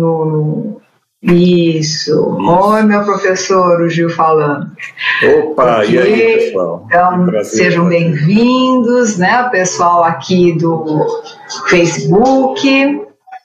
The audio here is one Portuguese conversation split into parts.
Isso. Isso. Oi, meu professor, o Gil falando. Opa, e aí, pessoal? Então, sejam bem-vindos, né? O pessoal aqui do Facebook,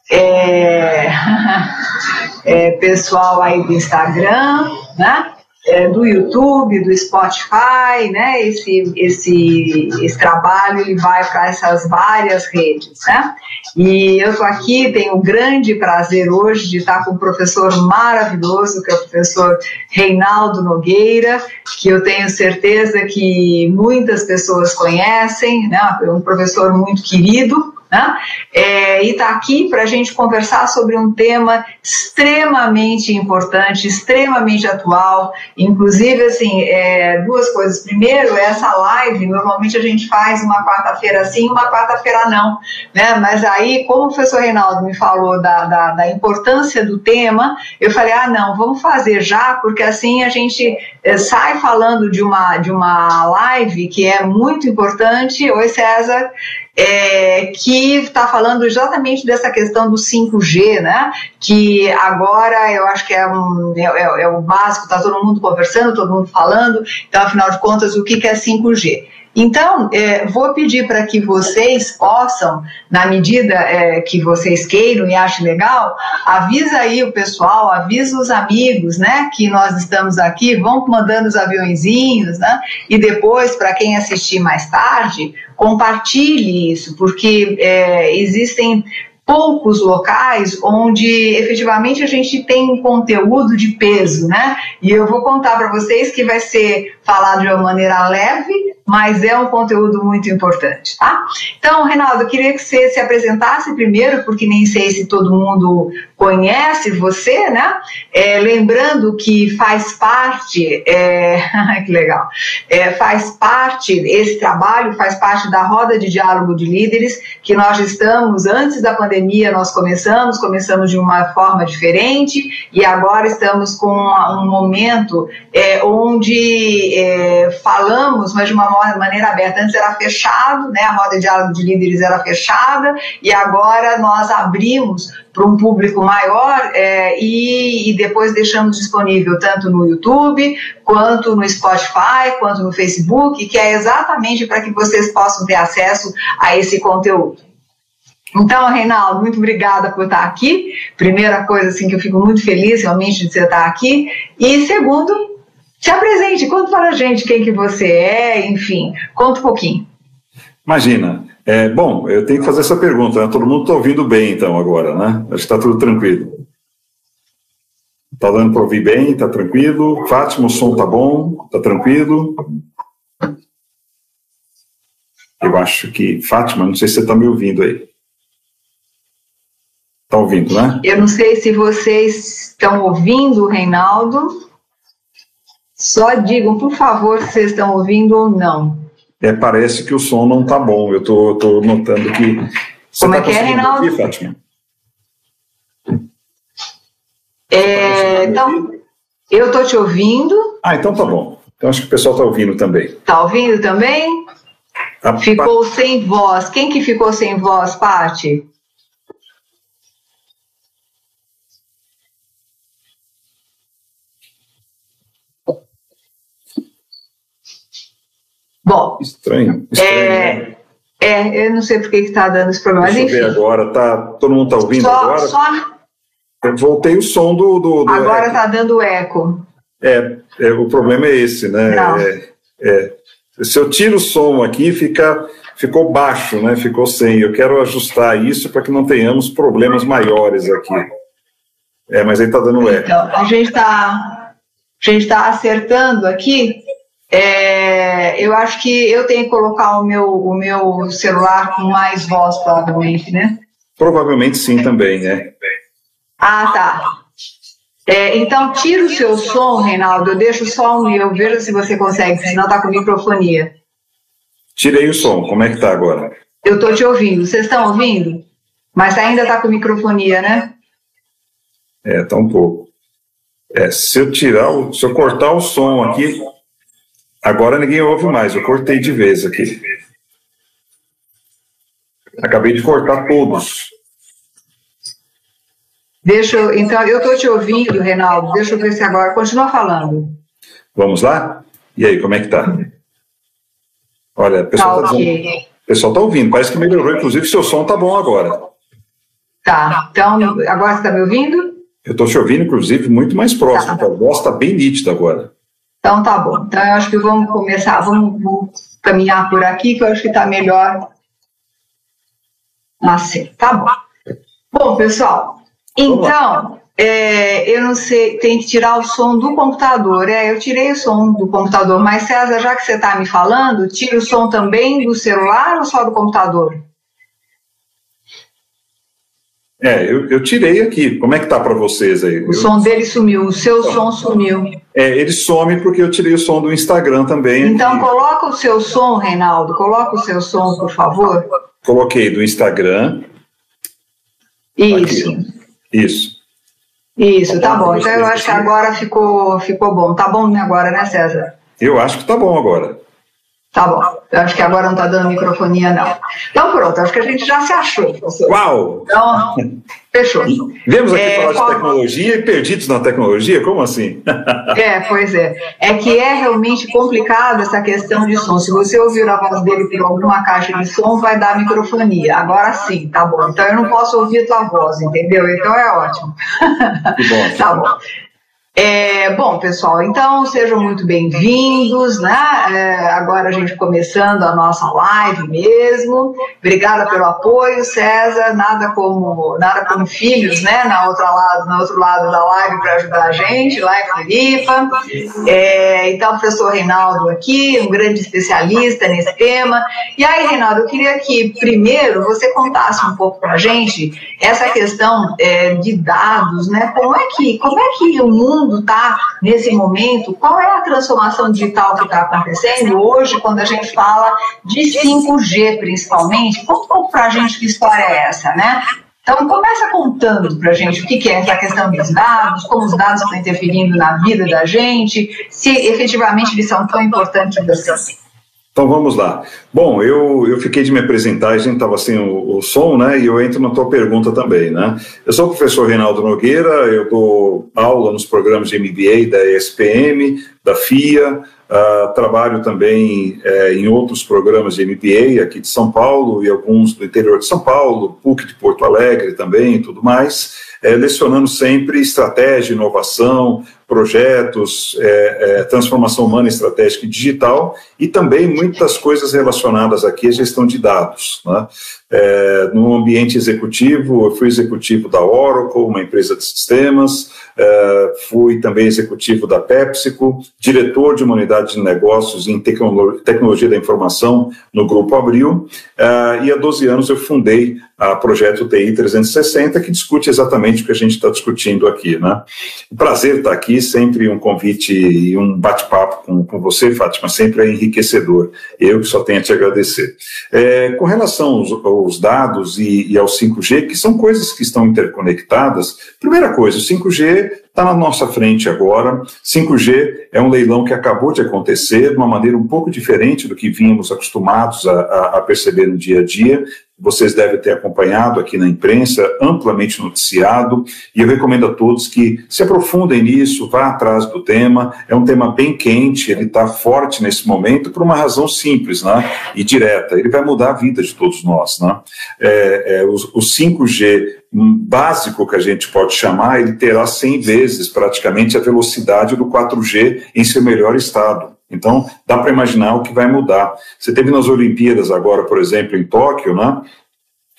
é, é, pessoal aí do Instagram, né? É, do YouTube, do Spotify, né? Esse, esse, esse trabalho ele vai para essas várias redes, né? E eu estou aqui, tenho um grande prazer hoje de estar com um professor maravilhoso, que é o professor Reinaldo Nogueira, que eu tenho certeza que muitas pessoas conhecem, né? É um professor muito querido, né? É, e está aqui para a gente conversar sobre um tema extremamente importante, extremamente atual. Inclusive, assim, é, duas coisas. Primeiro, essa live, normalmente a gente faz uma quarta-feira sim, uma quarta-feira não. Né? Mas aí, como o professor Reinaldo me falou da, da, da, importância do tema, eu falei: ah, não, vamos fazer já, porque assim a gente é, sai falando de uma, de uma live que é muito importante. Oi, César é, que está falando exatamente dessa questão do 5G, né? Que agora eu acho que é, um, é, é, é o básico, está todo mundo conversando, todo mundo falando, então afinal de contas, o que, que é 5G? Então, é, vou pedir para que vocês possam, na medida é, que vocês queiram e achem legal, avisa aí o pessoal, avisa os amigos, né, que nós estamos aqui, vão mandando os aviãozinhos, né, e depois, para quem assistir mais tarde, compartilhe isso, porque é, existem poucos locais onde efetivamente a gente tem conteúdo de peso, né? E eu vou contar para vocês que vai ser falado de uma maneira leve, mas é um conteúdo muito importante, tá? Então, Reinaldo, queria que você se apresentasse primeiro, porque nem sei se todo mundo conhece você, né? É, lembrando que faz parte, é, que legal, é, faz parte, esse trabalho faz parte da roda de diálogo de líderes que nós estamos, antes da pandemia nós começamos, começamos de uma forma diferente e agora estamos com um momento é, onde é, falamos, mas de uma maneira aberta. Antes era fechado, né, a roda de diálogo de líderes era fechada, e agora nós abrimos para um público maior é, e, e, depois deixamos disponível tanto no YouTube, quanto no Spotify, quanto no Facebook, que é exatamente para que vocês possam ter acesso a esse conteúdo. Então, Reinaldo, muito obrigada por estar aqui. Primeira coisa, assim, que eu fico muito feliz realmente de você estar aqui. E segundo, se apresente, conta para a gente quem que você é, enfim, conta um pouquinho. Imagina. É, bom, eu tenho que fazer essa pergunta, né? Todo mundo está ouvindo bem, então, agora, né? Acho que está tudo tranquilo. Está dando para ouvir bem, está tranquilo. Fátima, o som está bom, está tranquilo. Eu acho que. Fátima, não sei se você está me ouvindo aí. Está ouvindo, né? Eu não sei se vocês estão ouvindo, Reinaldo. Só digam, por favor, se vocês estão ouvindo ou não. É, parece que o som não está bom. Eu estou notando que. Você Como é tá é que é, Reinaldo? Aqui, Fátima? É, então, eu estou te ouvindo. Ah, então tá bom. Então acho que o pessoal está ouvindo também. Está ouvindo também? A ficou pa... sem voz. Quem que ficou sem voz, Paty? Bom. Estranho. estranho é, né? é, eu não sei por que está dando esse problema. Deixa enfim. eu ver agora, tá, todo mundo está ouvindo só, agora? Só... Eu voltei o som do. do, do agora está dando eco. É, é, o problema é esse, né? É, é, se eu tiro o som aqui, fica, ficou baixo, né? Ficou sem. Eu quero ajustar isso para que não tenhamos problemas maiores aqui. É, mas aí está dando eco. Então, a gente está a gente está acertando aqui é, eu acho que eu tenho que colocar o meu, o meu celular com mais voz, provavelmente, né? Provavelmente sim também, né? Ah, tá. É, então, tira o seu som, Reinaldo, eu deixo só o meu, veja se você consegue, senão tá com microfonia. Tirei o som, como é que tá agora? Eu tô te ouvindo, vocês estão ouvindo? Mas ainda tá com microfonia, né? É, tá um pouco. É, se eu tirar, o, se eu cortar o som aqui, Agora ninguém ouve mais, eu cortei de vez aqui. Acabei de cortar todos. Deixa eu, então, eu estou te ouvindo, Reinaldo. Deixa eu ver se agora. Continua falando. Vamos lá? E aí, como é que tá? Olha, o pessoal está tá okay. pessoal tá ouvindo, parece que melhorou, inclusive seu som tá bom agora. Tá, então agora você está me ouvindo? Eu estou te ouvindo, inclusive, muito mais próximo. Tá. A voz está bem nítida agora. Então tá bom. Então eu acho que vamos começar, vamos, vamos caminhar por aqui, que eu acho que está melhor assim. Tá bom. Bom, pessoal, então, é, eu não sei, tem que tirar o som do computador. É, eu tirei o som do computador, mas César, já que você está me falando, tira o som também do celular ou só do computador? É, eu, eu tirei aqui. Como é que tá para vocês aí? O eu... som dele sumiu, o seu som sumiu. É, ele some porque eu tirei o som do Instagram também. Então aqui. coloca o seu som, Reinaldo. Coloca o seu som, por favor. Coloquei do Instagram. Isso. Aqui. Isso. Isso, tá bom. Então eu acho que agora ficou, ficou bom. Tá bom agora, né, César? Eu acho que tá bom agora. Tá bom. Eu acho que agora não tá dando microfonia, não. Então pronto, acho que a gente já se achou. Professor. Uau! Então, fechou. Viemos aqui é, falar de tecnologia e perdidos na tecnologia? Como assim? é, pois é. É que é realmente complicado essa questão de som. Se você ouvir a voz dele por alguma caixa de som, vai dar microfonia. Agora sim, tá bom. Então eu não posso ouvir a tua voz, entendeu? Então é ótimo. Que bom. tá bom. É, bom, pessoal, então sejam muito bem-vindos, né? É, agora a gente começando a nossa live mesmo. Obrigada pelo apoio, César. Nada como nada como filhos, né? Na outra lado, no outro lado da live para ajudar a gente lá em Floripa. É, então, professor Reinaldo aqui, um grande especialista nesse tema. E aí, Reinaldo, eu queria que primeiro você contasse um pouco para a gente essa questão é, de dados, né? Como é que como é que o mundo mundo está nesse momento, qual é a transformação digital que está acontecendo hoje, quando a gente fala de 5G principalmente? Conta um pouco para a gente que história é essa, né? Então, começa contando para a gente o que é essa questão dos dados, como os dados estão interferindo na vida da gente, se efetivamente eles são tão importantes assim. Então vamos lá. Bom, eu, eu fiquei de me apresentar, a gente estava sem o, o, som, né? E eu entro na tua pergunta também, né? Eu sou o professor Reinaldo Nogueira, eu dou aula nos programas de MBA da ESPM, da FIA, uh, trabalho também uh, em outros programas de MBA aqui de São Paulo e alguns do interior de São Paulo, PUC de Porto Alegre também e tudo mais é, lecionando sempre estratégia, inovação, projetos, é, é, transformação humana, estratégica e digital, e também muitas coisas relacionadas aqui à gestão de dados. Né? É, no ambiente executivo, eu fui executivo da Oracle, uma empresa de sistemas, é, fui também executivo da PepsiCo, diretor de uma unidade de negócios em tecno tecnologia da informação no Grupo Abril, é, e há 12 anos eu fundei a Projeto TI 360, que discute exatamente o que a gente está discutindo aqui. Né? Prazer estar aqui, sempre um convite e um bate-papo com, com você, Fátima, sempre é enriquecedor. Eu que só tenho a te agradecer. É, com relação aos, aos dados e, e, ao 5G, que são coisas que estão interconectadas, primeira coisa, o 5G está na nossa frente agora. 5G é um leilão que acabou de acontecer de uma maneira um pouco diferente do que vínhamos acostumados a, a, a perceber no dia a dia vocês devem ter acompanhado aqui na imprensa, amplamente noticiado, e eu recomendo a todos que se aprofundem nisso, vá atrás do tema. É um tema bem quente, ele está forte nesse momento por uma razão simples né, e direta. Ele vai mudar a vida de todos nós. Né? É, é, o, o 5G básico que a gente pode chamar, ele terá 100 vezes praticamente a velocidade do 4G em seu melhor estado. Então, dá para imaginar o que vai mudar. Você teve nas Olimpíadas agora, por exemplo, em Tóquio, né?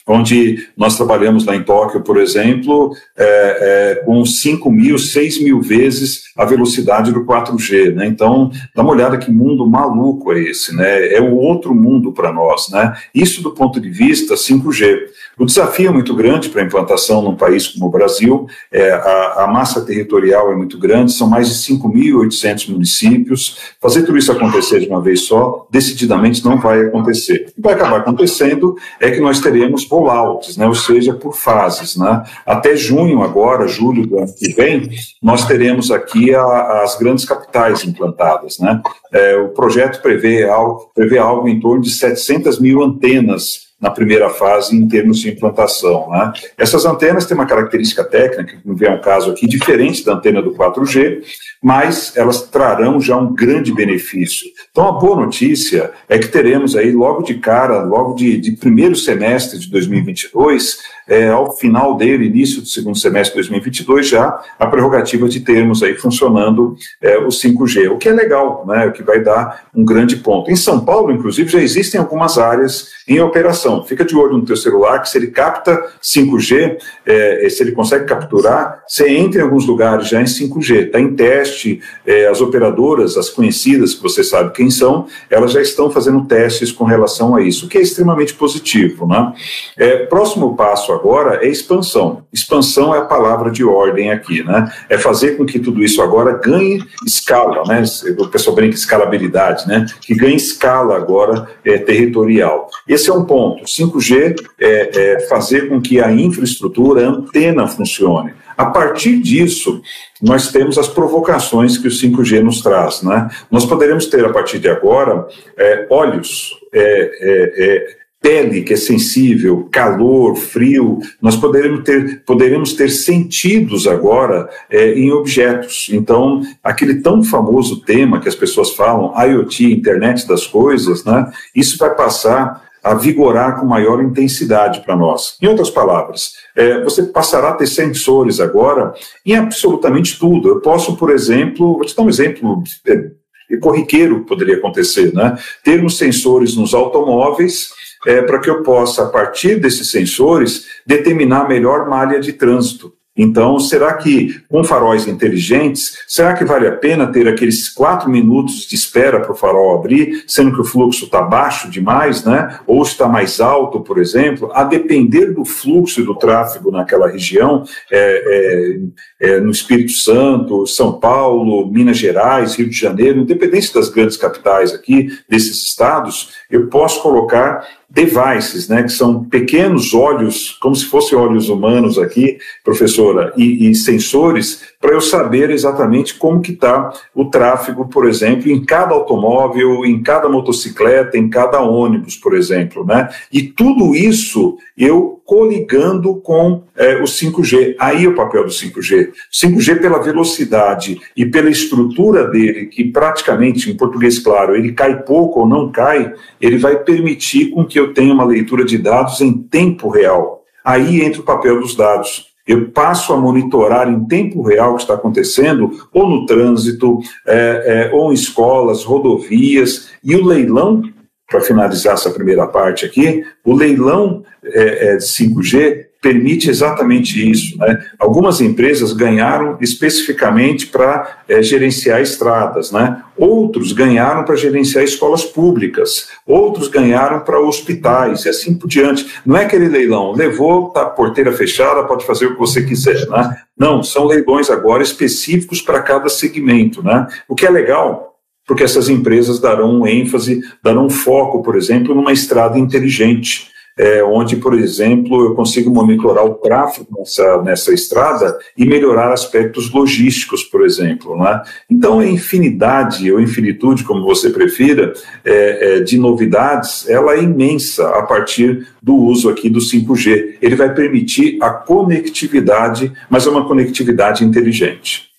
onde nós trabalhamos lá em Tóquio, por exemplo, é, é, com 5 mil, 6 mil vezes a velocidade do 4G, né? Então, dá uma olhada que mundo maluco é esse, né? É o outro mundo para nós, né? Isso do ponto de vista 5G. O desafio é muito grande para a implantação num país como o Brasil, é, a, a massa territorial é muito grande, são mais de 5.800 municípios. Fazer tudo isso acontecer de uma vez só, decididamente não vai acontecer. O que vai acabar acontecendo é que nós teremos rollouts, né, ou seja, por fases. Né? Até junho, agora, julho do ano que vem, nós teremos aqui a, as grandes capitais implantadas. Né? É, o projeto prevê algo, prevê algo em torno de 700 mil antenas na primeira fase em termos de implantação. Né? Essas antenas têm uma característica técnica, que não vem um caso aqui, diferente da antena do 4G, mas elas trarão já um grande benefício. Então, a boa notícia é que teremos aí, logo de cara, logo de, de primeiro semestre de 2022, é, ao final dele, início do segundo semestre de 2022, já a prerrogativa de termos aí funcionando é, o 5G, o que é legal, né, o que vai dar um grande ponto. Em São Paulo, inclusive, já existem algumas áreas em operação. Fica de olho no teu celular, que se ele capta 5G, é, se ele consegue capturar, você entra em alguns lugares já em 5G, está em teste, é, as operadoras, as conhecidas, que você sabe quem são, elas já estão fazendo testes com relação a isso, o que é extremamente positivo. Né? É, próximo passo agora é expansão. Expansão é a palavra de ordem aqui, né? É fazer com que tudo isso agora ganhe escala, né? O pessoal brinca escalabilidade, né? Que ganhe escala agora é, territorial. Esse é um ponto. 5G é, é fazer com que a infraestrutura, a antena funcione. A partir disso, nós temos as provocações que o 5G nos traz. Né? Nós poderemos ter, a partir de agora, é, olhos é, é, é pele que é sensível, calor, frio, nós poderemos ter, poderemos ter sentidos agora é, em objetos. Então, aquele tão famoso tema que as pessoas falam, IoT, internet das coisas, né, isso vai passar a vigorar com maior intensidade para nós. Em outras palavras, é, você passará a ter sensores agora em absolutamente tudo. Eu posso, por exemplo, vou te dar um exemplo é, corriqueiro que poderia acontecer, né? Termos sensores nos automóveis é, para que eu possa, a partir desses sensores, determinar a melhor malha de trânsito. Então, será que com faróis inteligentes, será que vale a pena ter aqueles quatro minutos de espera para o farol abrir, sendo que o fluxo está baixo demais, né? Ou está mais alto, por exemplo, a depender do fluxo e do tráfego naquela região, é, é, é, no Espírito Santo, São Paulo, Minas Gerais, Rio de Janeiro, independente das grandes capitais aqui desses estados, eu posso colocar devices, né, que são pequenos olhos, como se fossem olhos humanos aqui, professora, e, e sensores, para eu saber exatamente como que está o tráfego, por exemplo, em cada automóvel, em cada motocicleta, em cada ônibus, por exemplo, né? E tudo isso eu coligando com é, o 5G. Aí é o papel do 5G. 5G pela velocidade e pela estrutura dele, que praticamente, em português claro, ele cai pouco ou não cai, ele vai permitir com que eu tenha uma leitura de dados em tempo real. Aí entra o papel dos dados. Eu passo a monitorar em tempo real o que está acontecendo, ou no trânsito, é, é, ou em escolas, rodovias, e o leilão, para finalizar essa primeira parte aqui, o leilão é, é de 5G permite exatamente isso. Né? Algumas empresas ganharam especificamente para é, gerenciar estradas, né? outros ganharam para gerenciar escolas públicas, outros ganharam para hospitais e assim por diante. Não é aquele leilão, levou, tá porteira fechada, pode fazer o que você quiser. Né? Não, são leilões agora específicos para cada segmento. Né? O que é legal porque essas empresas darão ênfase, darão foco, por exemplo, numa estrada inteligente é, onde, por exemplo, eu consigo monitorar o tráfego nessa, nessa estrada e melhorar aspectos logísticos, por exemplo. Né? Então, a infinidade, ou infinitude, como você prefira, é, é, de novidades, ela é imensa a partir do uso aqui do 5G. Ele vai permitir a conectividade, mas é uma conectividade inteligente.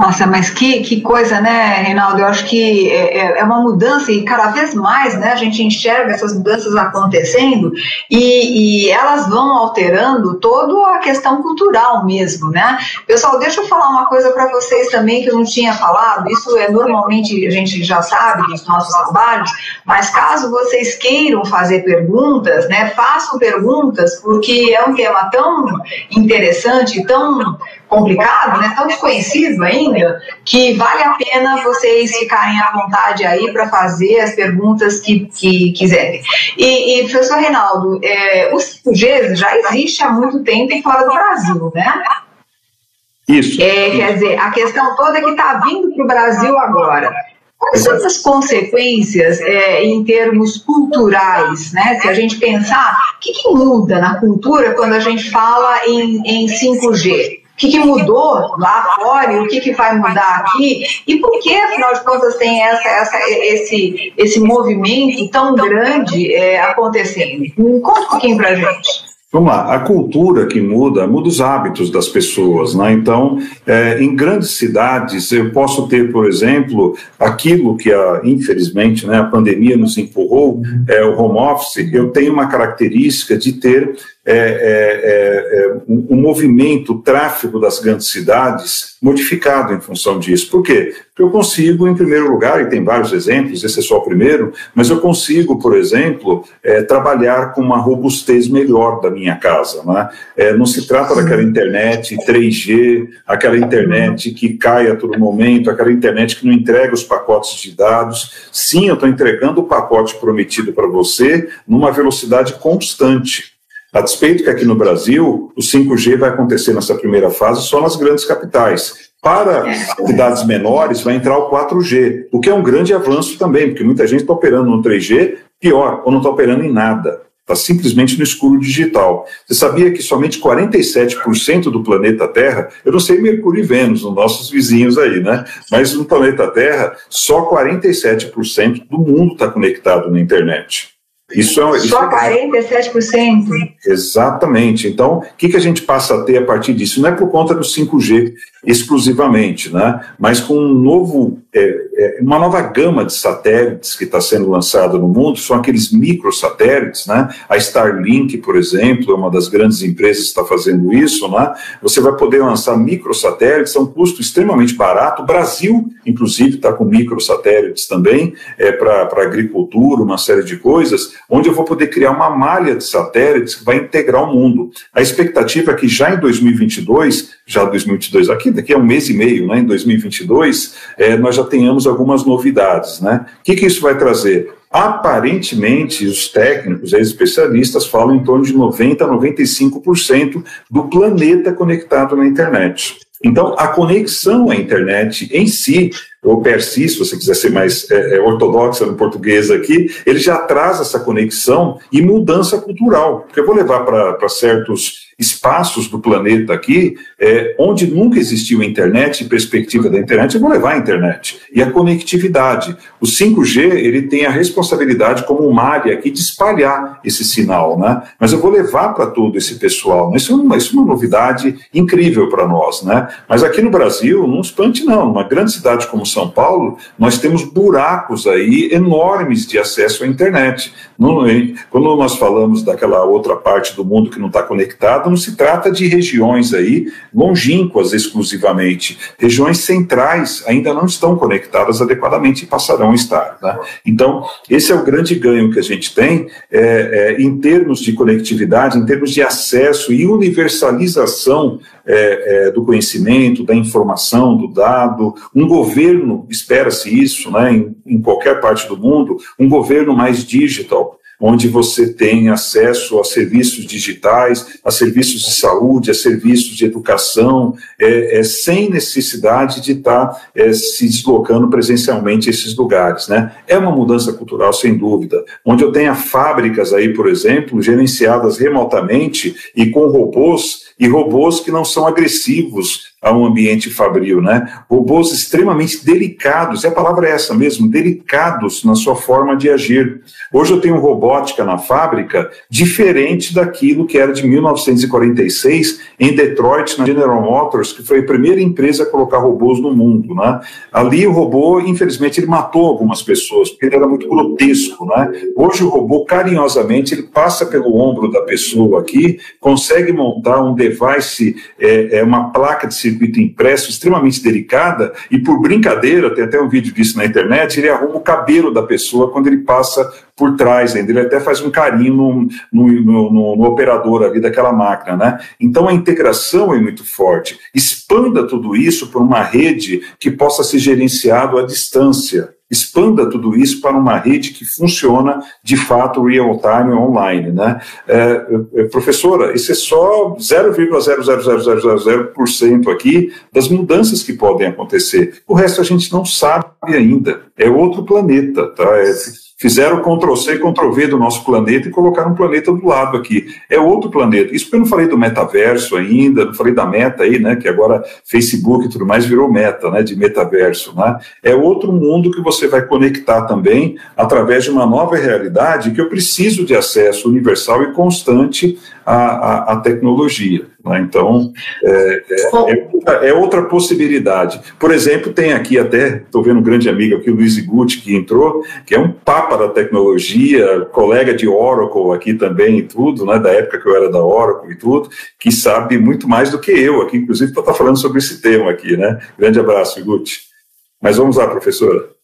Nossa, mas que, que coisa, né, Reinaldo? Eu acho que é, é, é, uma mudança e cada vez mais né, a gente enxerga essas mudanças acontecendo e, e elas vão alterando toda a questão cultural mesmo, né? Pessoal, deixa eu falar uma coisa para vocês também que eu não tinha falado. Isso é normalmente a gente já sabe dos nossos trabalhos, mas caso vocês queiram fazer perguntas, né, façam perguntas porque é um tema tão interessante, tão complicado, né, tão desconhecido ainda, que vale a pena vocês ficarem à vontade aí para fazer as perguntas que, que quiserem. E, e professor Reinaldo, é, o 5G já existe há muito tempo fora do Brasil, né? Isso. É, quer dizer, a questão toda é que está vindo para o Brasil agora. Quais são as consequências é, em termos culturais, né? Se a gente pensar, o que, que, muda na cultura quando a gente fala em, em 5G? Que, que mudou lá fora e o que, que vai mudar aqui, e por que, afinal de contas, tem essa, essa, esse, esse movimento tão grande é, acontecendo. Conta um pouquinho para a gente. Vamos lá, a cultura que muda, muda os hábitos das pessoas, né? Então, é, em grandes cidades, eu posso ter, por exemplo, aquilo que, a, infelizmente, né, a pandemia nos empurrou, é, o home office, eu tenho uma característica de ter é, é, é, é um, movimento, o tráfego das grandes cidades modificado em função disso. Por quê? Porque eu consigo, em primeiro lugar, e tem vários exemplos, esse é só o primeiro, mas eu consigo, por exemplo, é, trabalhar com uma robustez melhor da minha casa. Né? Não se trata daquela internet 3G, aquela internet que cai a todo momento, aquela internet que não entrega os pacotes de dados. Sim, eu estou entregando o pacote prometido para você numa velocidade constante. A despeito que aqui no Brasil o 5G vai acontecer nessa primeira fase só nas grandes capitais. Para cidades menores vai entrar o 4G, o que é um grande avanço também, porque muita gente está operando no 3G, pior, ou não está operando em nada. Está simplesmente no escuro digital. Você sabia que somente 47% do planeta Terra, eu não sei Mercúrio e Vênus, os nossos vizinhos aí, né? Mas no planeta Terra, só 47% do mundo está conectado na internet. Isso é, isso Só 47%? É... Exatamente. Então, o que, que a gente passa a ter a partir disso? Não é por conta do 5G exclusivamente, né? mas com um novo, é, é, uma nova gama de satélites que está sendo lançada no mundo, são aqueles microsatélites, né? a Starlink, por exemplo, é uma das grandes empresas que está fazendo isso, né? você vai poder lançar microsatélites a um custo extremamente barato, o Brasil, inclusive, está com microsatélites também, é, para agricultura, uma série de coisas, onde eu vou poder criar uma malha de satélites que vai integrar o mundo. A expectativa é que já em 2022, já 2022 aqui, daqui a um mês e meio, né, em 2022, é, nós já tenhamos algumas novidades. Né? O que, que isso vai trazer? Aparentemente, os técnicos, os especialistas falam em torno de 90% a 95% do planeta conectado na internet. Então, a conexão à internet em si, ou per si, se você quiser ser mais é, é, ortodoxa no português aqui, ele já traz essa conexão e mudança cultural. Porque eu vou levar para certos espaços do planeta aqui, é, onde nunca existiu internet e perspectiva da internet, eu vou levar a internet. E a conectividade. O 5G, ele tem a responsabilidade como uma área aqui de espalhar esse sinal, né? Mas eu vou levar para todo esse pessoal. Isso é uma, isso é uma novidade incrível para nós, né? Mas aqui no Brasil, não espante não, numa grande cidade como São Paulo, nós temos buracos aí enormes de acesso à internet. Quando nós falamos daquela outra parte do mundo que não está conectada, não se trata de regiões aí longínquas exclusivamente. Regiões centrais ainda não estão conectadas adequadamente e passarão a estar. Né? Então, esse é o grande ganho que a gente tem é, é, em termos de conectividade, em termos de acesso e universalização é, é do conhecimento, da informação, do dado. Um governo, espera-se isso né, em, em qualquer parte do mundo, um governo mais digital onde você tem acesso a serviços digitais, a serviços de saúde, a serviços de educação, é, é sem necessidade de estar é, se deslocando presencialmente a esses lugares. Né? É uma mudança cultural, sem dúvida, onde eu tenha fábricas aí, por exemplo, gerenciadas remotamente e com robôs, e robôs que não são agressivos a um ambiente fabril, né? Robôs extremamente delicados, e a palavra é essa mesmo, delicados na sua forma de agir. Hoje eu tenho robótica na fábrica diferente daquilo que era de 1946 em Detroit, na General Motors, que foi a primeira empresa a colocar robôs no mundo, né? Ali o robô, infelizmente, ele matou algumas pessoas, porque ele era muito grotesco, né? Hoje o robô, carinhosamente, ele passa pelo ombro da pessoa aqui, consegue montar um device, é, é uma placa de circuito impresso extremamente delicada e por brincadeira, tem até um vídeo disso na internet, ele arruma o cabelo da pessoa quando ele passa por trás ainda, ele até faz um carinho no, no, no, no operador ali daquela máquina, né? Então a integração é muito forte. Expanda tudo isso por uma rede que possa ser gerenciado à distância expanda tudo isso para uma rede que funciona de fato real-time online. Né? É, é, professora, isso é só 0,00000% aqui das mudanças que podem acontecer. O resto a gente não sabe. ainda. É outro planeta, tá? É, fizeram Ctrl-C, Ctrl-V do nosso planeta e colocaram um planeta do lado aqui. É outro planeta. Isso porque eu não falei do metaverso ainda, não falei da meta aí, né? Que agora Facebook e tudo mais virou meta, né? De metaverso, né? É outro mundo que você vai conectar também através de uma nova realidade que eu preciso de acesso universal e constante à, à, à tecnologia. Né? Então, é, é, é, outra possibilidade. Por exemplo, tem aqui até, estou vendo um grande amigo aqui, o Luiz Guti, que entrou, que é um papa da tecnologia, colega de Oracle aqui também e tudo, né, da época que eu era da Oracle e tudo, que sabe muito mais do que eu aqui, inclusive, para estar tá falando sobre esse tema aqui. Né? Grande abraço, Guti. Mas vamos lá, professora.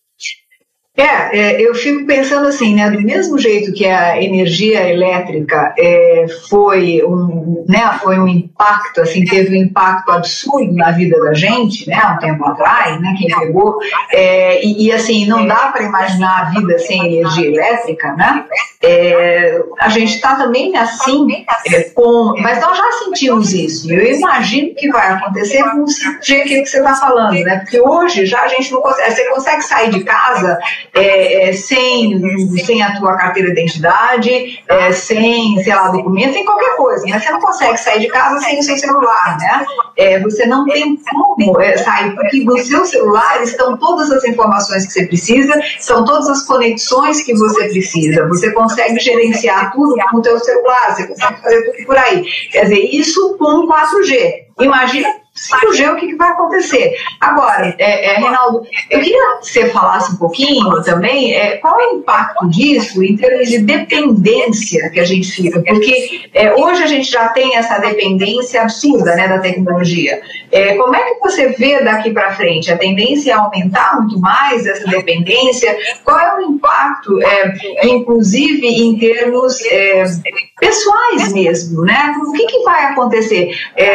É, é, eu fico pensando assim, né, do mesmo jeito que a energia elétrica é, foi, um, né, foi um impacto, assim, teve um impacto absurdo na vida da gente, né, um tempo atrás, né, quem pegou, é, e, e, assim, não dá para imaginar a vida sem energia elétrica, né, é, a gente está também assim, é, com, mas nós já sentimos isso, eu imagino que vai acontecer com o que você está falando, né, porque hoje já a gente não consegue, você consegue sair de casa é, é, sem, sem a tua carteira de identidade, é, sem, sei lá, documento, sem qualquer coisa, né? Você não consegue sair de casa sem o seu celular, né? É, você não tem como é, sair, porque no seu celular estão todas as informações que você precisa, são todas as conexões que você precisa. Você consegue gerenciar tudo com o teu celular, você consegue fazer tudo por aí. Quer dizer, isso com 4G. Imagina 5G, o que, que vai acontecer? Agora, é, é, Reinaldo, eu queria que você falasse um pouquinho também é, qual é o impacto disso em termos de dependência que a gente fica, porque é, hoje a gente já tem essa dependência absurda né, da tecnologia. É, como é que você vê daqui para frente? A tendência é aumentar muito mais essa dependência? Qual é o impacto, é, inclusive em termos pessoais mesmo, né? O que, que vai acontecer?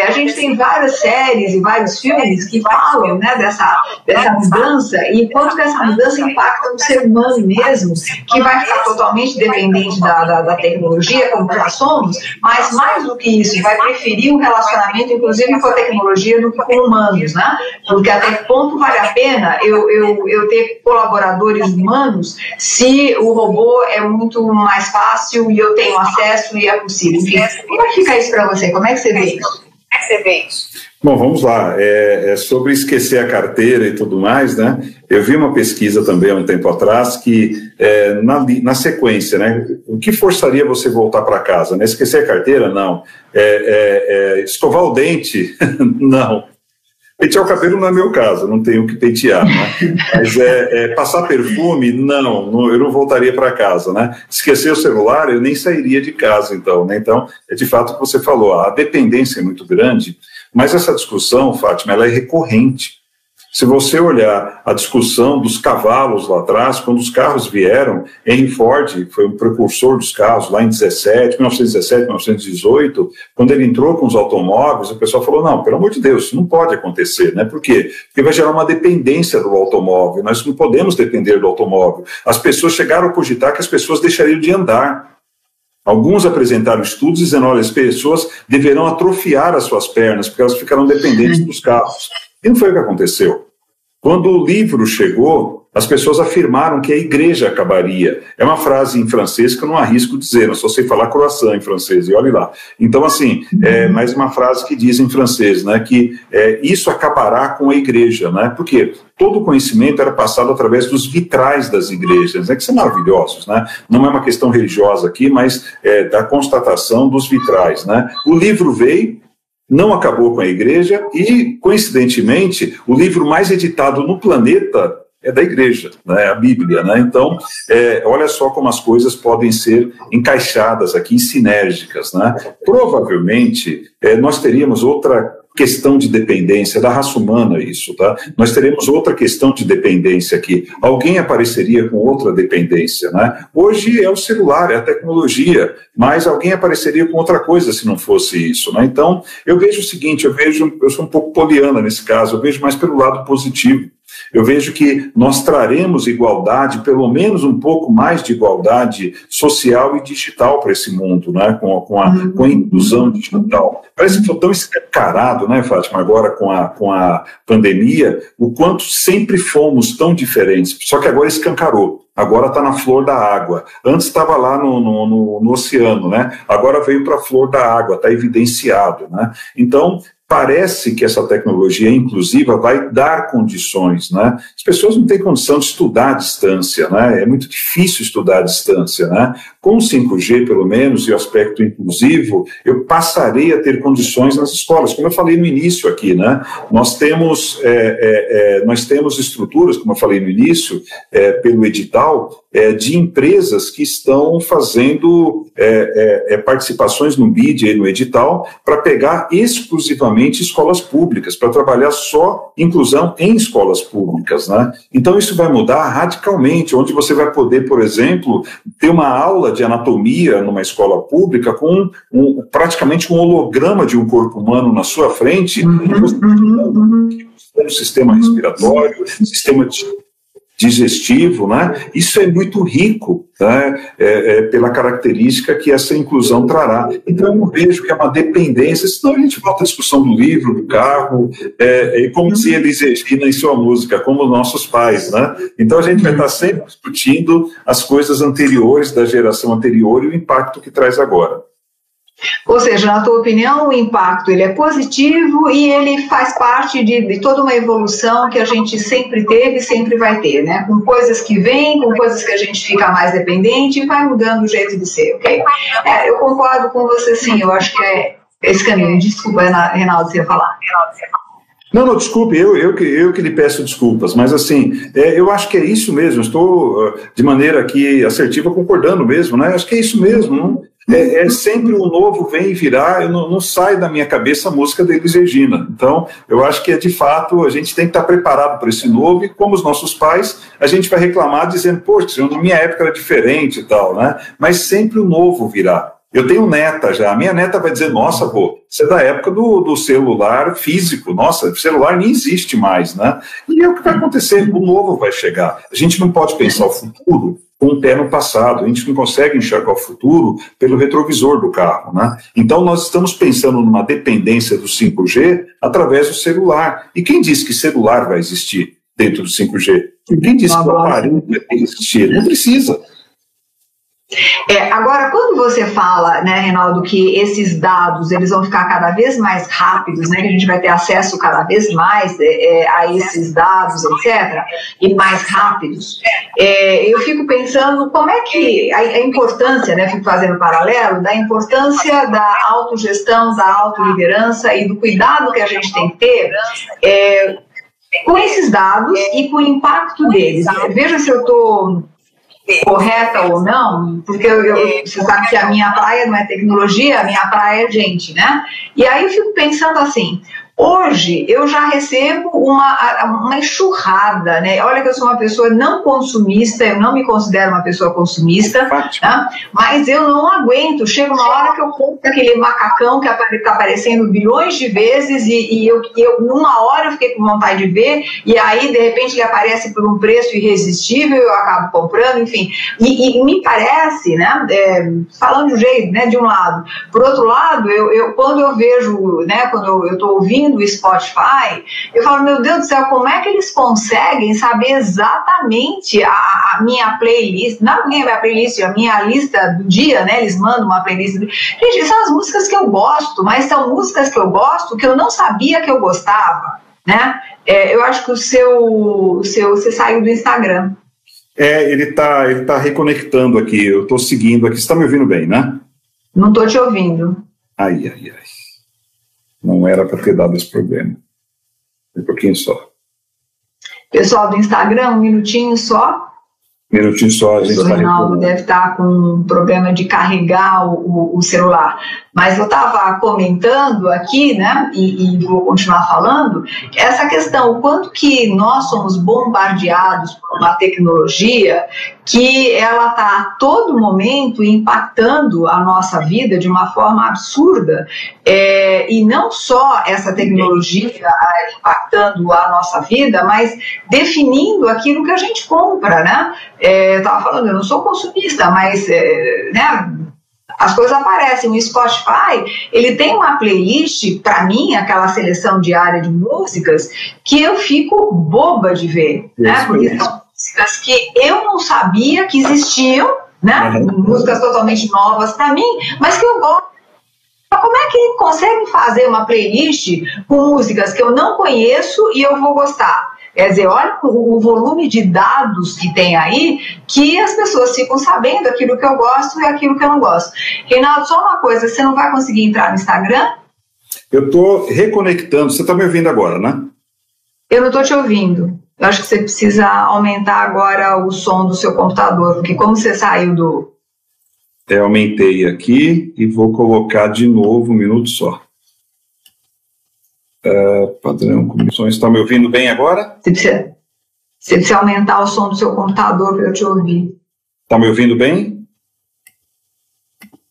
a gente tem várias séries séries e vários filmes que falam né, dessa, dessa mudança e quanto que essa mudança impacta no ser humano mesmo, que vai ficar totalmente dependente da, da, da tecnologia, como já somos, mas mais do que isso, vai preferir um relacionamento, inclusive com a tecnologia, do que com humanos, né? Porque até que ponto vale a pena eu, eu, eu ter colaboradores humanos se o robô é muito mais fácil e eu tenho acesso e é possível. Como é que fica isso para você? Como é que você vê isso? É que você vê isso? Bom, vamos lá. É, é, sobre esquecer a carteira e tudo mais, né? Eu vi uma pesquisa também há um tempo atrás que, é, na, na, sequência, né? O que forçaria você voltar para casa? Né? Esquecer a carteira? Não. É, é, é escovar o dente? não. Pentear o cabelo não é meu caso, não tenho que pentear, né? Mas é, é, passar perfume, não, não, eu não voltaria para casa, né? Esquecer o celular, eu nem sairia de casa, então, né? Então, é de fato o que você falou, a dependência é muito grande, mas essa discussão, Fátima, ela é recorrente. Se você olhar a discussão dos cavalos lá atrás, quando os carros vieram, Henry Ford foi um precursor dos carros lá em 17, 1917, 1918, quando ele entrou com os automóveis, o pessoal falou: não, pelo amor de Deus, isso não pode acontecer, né? Por quê? Porque vai gerar uma dependência do automóvel, nós não podemos depender do automóvel. As pessoas chegaram a cogitar que as pessoas deixariam de andar. Alguns apresentaram estudos dizendo: olha, as pessoas deverão atrofiar as suas pernas, porque elas ficarão dependentes dos carros. E não foi o que aconteceu. Quando o livro chegou, as pessoas afirmaram que a igreja acabaria. É uma frase em francês que eu não arrisco dizer, eu só sei falar croissant em francês, e olhe lá. Então, assim, é mais uma frase que diz em francês, né, que é, isso acabará com a igreja, né? Porque todo o conhecimento era passado através dos vitrais das igrejas, né, que são maravilhosos, né? Não é uma questão religiosa aqui, mas é, da constatação dos vitrais, né? O livro veio, não acabou com a igreja e, coincidentemente, o livro mais editado no planeta é da igreja, né, a Bíblia. Né? Então, é, olha só como as coisas podem ser encaixadas aqui, sinérgicas. Né? Provavelmente, é, nós teríamos outra questão de dependência, da raça humana isso, tá? Nós teremos outra questão de dependência aqui. Alguém apareceria com outra dependência, né? Hoje é o celular, é a tecnologia, mas alguém apareceria com outra coisa se não fosse isso, né? Então, eu vejo o seguinte, eu vejo, eu sou um pouco poliana nesse caso, eu vejo mais pelo lado positivo. Eu vejo que nós traremos igualdade, pelo menos um pouco mais de igualdade social e digital para esse mundo, né? com, a, com, a, uhum. com a inclusão digital. Parece que foi tão escancarado, né, Fátima, agora com a, com a pandemia, o quanto sempre fomos tão diferentes, só que agora escancarou agora está na flor da água. Antes estava lá no, no, no, no, oceano, né? Agora veio para a flor da água, está evidenciado, né? Então, parece que essa tecnologia inclusiva vai dar condições, né? As pessoas não têm condição de estudar à distância, né? É muito difícil estudar à distância, né? Com o 5G, pelo menos, e o aspecto inclusivo, eu passarei a ter condições nas escolas, como eu falei no início aqui, né? Nós temos, é, é, é, nós temos estruturas, como eu falei no início, é, pelo edital, é, de empresas que estão fazendo é, participações no BID e no edital para pegar exclusivamente escolas públicas, para trabalhar só inclusão em escolas públicas. Né? Então, isso vai mudar radicalmente, onde você vai poder, por exemplo, ter uma aula de anatomia numa escola pública com um, praticamente um holograma de um corpo humano na sua frente, uhum, uhum, uhum. sistema respiratório, sistema de digestivo, né? Isso é muito rico, né? É, é, pela característica que essa inclusão trará. Então eu não vejo que é uma dependência, senão a gente volta à discussão do livro, do carro, é, é como se eles Regina em sua música, como nossos pais, né? Então a gente vai estar sempre discutindo as coisas anteriores da geração anterior e o impacto que traz agora. Ou seja, na tua opinião, o impacto ele é positivo e ele faz parte de, de, toda uma evolução que a gente sempre teve e sempre vai ter, né? Com coisas que vêm, com coisas que a gente fica mais dependente e vai mudando o jeito de ser, ok? É, eu concordo com você sim, eu acho que é esse caminho. Desculpa, Reinaldo, você ia falar. Não, não, desculpe, eu, eu, que, eu que lhe peço desculpas, mas assim, é, eu acho que é isso mesmo, estou ah, de maneira aqui assertiva concordando mesmo, né? Acho que é isso mesmo, não? é, é, sempre o novo vem e virá, não, não, sai da minha cabeça a música da Elis Regina. Então, eu acho que é de fato, a gente tem que estar preparado para esse novo, e como os nossos pais, a gente vai reclamar dizendo, poxa, na minha época era diferente e tal, né? Mas sempre o novo virá. Eu tenho neta já, a minha neta vai dizer, nossa, pô, você é da época do, do celular físico, nossa, celular nem existe mais, né? E é o que vai acontecer, o novo vai chegar. A gente não pode pensar o futuro com o pé no passado. A gente não consegue enxergar o futuro pelo retrovisor do carro. Né? Então, nós estamos pensando numa dependência do 5G através do celular. E quem disse que celular vai existir dentro do 5G? Quem disse que o aparelho vai existir? Não precisa. É, agora, quando você fala, né, Reinaldo, que esses dados eles vão ficar cada vez mais rápidos, né, que a gente vai ter acesso cada vez mais é, é a esses dados, etc., e mais rápidos, é, eu fico pensando como é que a, a, importância, né, fico fazendo paralelo, da importância da autogestão, da autoliderança e do cuidado que a gente tem que ter é, com esses dados e com o impacto deles. Veja se eu estou correta ou não, porque eu, eu, você sabe que a minha praia não é tecnologia, a minha praia é gente, né? E aí eu fico pensando assim, Hoje eu já recebo uma, uma enxurrada, né? Olha que eu sou uma pessoa não consumista, eu não me considero uma pessoa consumista, né? mas eu não aguento. Chega uma hora que eu compro aquele macacão que está aparecendo bilhões de vezes e, e eu, eu, numa hora eu fiquei com vontade de ver e aí de repente ele aparece por um preço irresistível eu acabo comprando, enfim. E, e me parece, né? É, falando de um jeito, né? De um lado. Por outro lado, eu, eu quando eu vejo, né? Quando eu estou ouvindo ouvindo o Spotify, eu falo, meu Deus do céu, como é que eles conseguem saber exatamente a, a minha playlist, não a minha playlist, a minha lista do dia, né? Eles mandam uma playlist. Gente, são as músicas que eu gosto, mas são músicas que eu gosto que eu não sabia que eu gostava, né? É, eu acho que o seu, o seu, você saiu do Instagram. É, ele está ele tá reconectando aqui, eu estou seguindo aqui. Você está me ouvindo bem, né? Não estou te ouvindo. Ai, ai, ai. Não era para ter dado esse problema. Um pouquinho só. Pessoal do Instagram, um minutinho só. Minutinho só, a gente O Reinaldo deve estar com um problema de carregar o, o celular. Mas eu estava comentando aqui, né, e, e, vou continuar falando, essa questão, o quanto que nós somos bombardeados por uma tecnologia que ela está a todo momento impactando a nossa vida de uma forma absurda, é, e não só essa tecnologia impactando a nossa vida, mas definindo aquilo que a gente compra, né? É, eu estava falando, eu não sou consumista, mas é, né, as coisas aparecem. O Spotify, ele tem uma playlist, para mim, aquela seleção diária de músicas, que eu fico boba de ver, né? Porque são músicas que eu não sabia que existiam, né? Uhum. Músicas totalmente novas para mim, mas que eu gosto. Como é que conseguem fazer uma playlist com músicas que eu não conheço e eu vou gostar? Quer dizer, olha o, volume de dados que tem aí, que as pessoas ficam sabendo aquilo que eu gosto e aquilo que eu não gosto. Reinaldo, só uma coisa, você não vai conseguir entrar no Instagram? Eu estou reconectando, você está me ouvindo agora, né? Eu não estou te ouvindo. Eu acho que você precisa aumentar agora o som do seu computador, porque como você saiu do. Eu é, aumentei aqui e vou colocar de novo um minuto só. Uh, padrão comissões. Está me ouvindo bem agora? Você precisa, você precisa aumentar o som do seu computador para eu te ouvir. Está me ouvindo bem?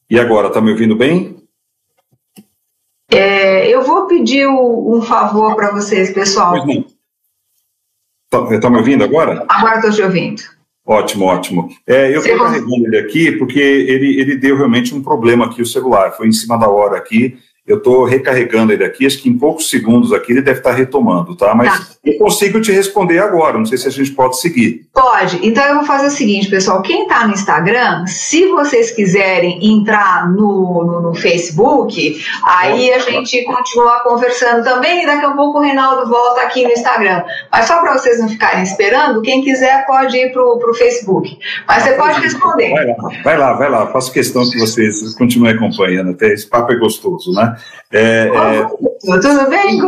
E agora, está me ouvindo bem? É, eu vou pedir um favor para vocês, pessoal. Pois não. Está tá me ouvindo agora? Agora estou te ouvindo. Ótimo, ótimo. É, eu estou carregando ele aqui porque ele, ele deu realmente um problema aqui, o celular. Foi em cima da hora aqui eu estou recarregando ele aqui, acho que em poucos segundos aqui ele deve estar retomando, tá? Mas tá. eu consigo te responder agora, não sei se a gente pode seguir. Pode. Então eu vou fazer o seguinte, pessoal, quem está no Instagram, se vocês quiserem entrar no, no, no Facebook, aí a gente continua conversando também e daqui a pouco o Reinaldo volta aqui no Instagram. Mas só para vocês não ficarem esperando, quem quiser pode ir para o Facebook. Mas você pode responder. Vai lá, vai lá, vai lá. Faço questão que vocês continuem acompanhando, até esse papo é gostoso, né? É, é... Tudo bem?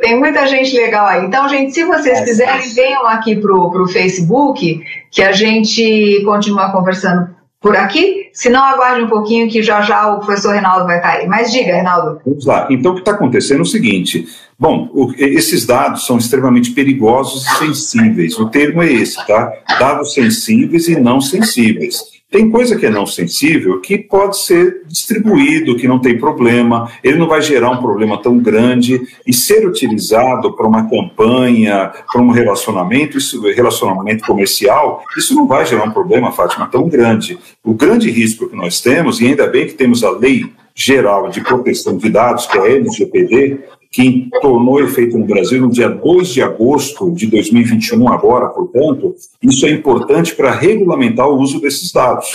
Tem muita gente legal aí. Então, gente, se vocês é, quiserem, venham aqui pro, pro Facebook, que a gente continua conversando por aqui. Se não, aguarde um pouquinho que já já o professor Reinaldo vai estar aí. Mas diga, Reinaldo. Vamos lá. Então, o que está acontecendo é o seguinte: bom, o, esses dados são extremamente perigosos e sensíveis. O termo é esse, tá? Dados sensíveis e não sensíveis. Tem coisa que é não sensível que pode ser distribuído, que não tem problema, ele não vai gerar um problema tão grande e ser utilizado para uma campanha, para um relacionamento, isso, relacionamento comercial, isso não vai gerar um problema, Fátima, tão grande. O grande risco que nós temos, e ainda bem que temos a lei geral de proteção de dados, que é a LGPD, que tornou efeito no Brasil no dia 2 de agosto de 2021, agora, portanto, isso é importante para regulamentar o uso desses dados.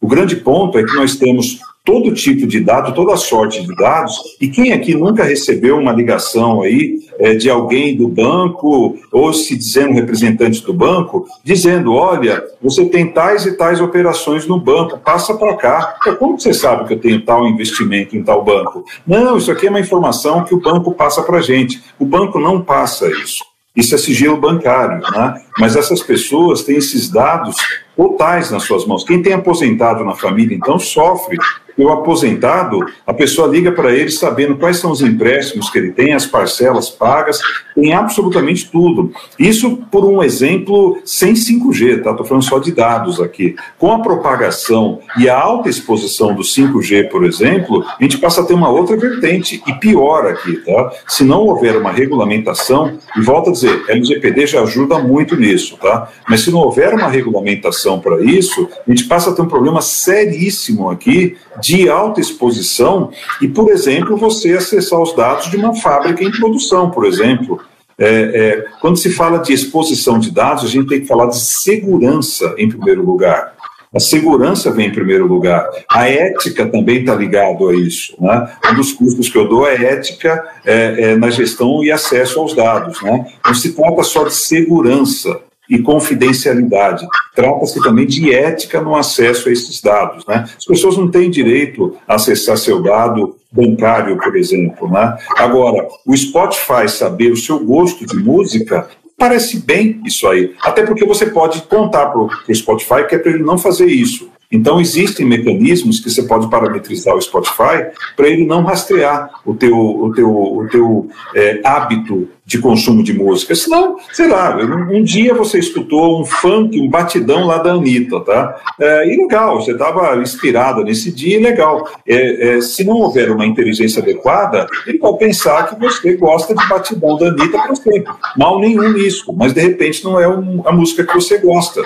O grande ponto é que nós temos todo tipo de dado, toda sorte de dados, e quem aqui nunca recebeu uma ligação aí é, de alguém do banco, ou se dizendo representante do banco, dizendo, olha, você tem tais e tais operações no banco, passa para cá. Como você sabe que eu tenho tal investimento em tal banco? Não, isso aqui é uma informação que o banco passa para a gente. O banco não passa isso. Isso é sigilo bancário, né? Mas essas pessoas têm esses dados totais nas suas mãos. Quem tem aposentado na família, então, sofre o aposentado, a pessoa liga para ele sabendo quais são os empréstimos que ele tem, as parcelas pagas, tem absolutamente tudo. Isso por um exemplo sem 5G, tá? Estou falando só de dados aqui. Com a propagação e a alta exposição do 5G, por exemplo, a gente passa a ter uma outra vertente e pior aqui, tá? Se não houver uma regulamentação, e volto a dizer, LGPD já ajuda muito nisso, tá? Mas se não houver uma regulamentação para isso, a gente passa a ter um problema seríssimo aqui de alta exposição e, por exemplo, você acessar os dados de uma fábrica em produção, por exemplo. É, é, quando se fala de exposição de dados, a gente tem que falar de segurança em primeiro lugar. A segurança vem em primeiro lugar. A ética também está ligado a isso. Né? Um dos custos que eu dou é ética é, é, na gestão e acesso aos dados. Né? Não se trata só de segurança, e confidencialidade. Trata-se também de ética no acesso a esses dados. Né? As pessoas não têm direito a acessar seu dado bancário, por exemplo. Né? Agora, o Spotify saber o seu gosto de música parece bem isso aí. Até porque você pode contar para o Spotify que é para ele não fazer isso. Então, existem mecanismos que você pode parametrizar o Spotify para ele não rastrear o teu, o teu, o teu é, hábito de consumo de música. Senão, sei lá, um dia você escutou um funk, um batidão lá da Anitta, tá? É, e legal, você estava inspirado nesse dia, e legal. É, é, se não houver uma inteligência adequada, ele vai pensar que você gosta de batidão da Anitta para sempre. Mal nenhum nisso, mas de repente não é um, a música que você gosta.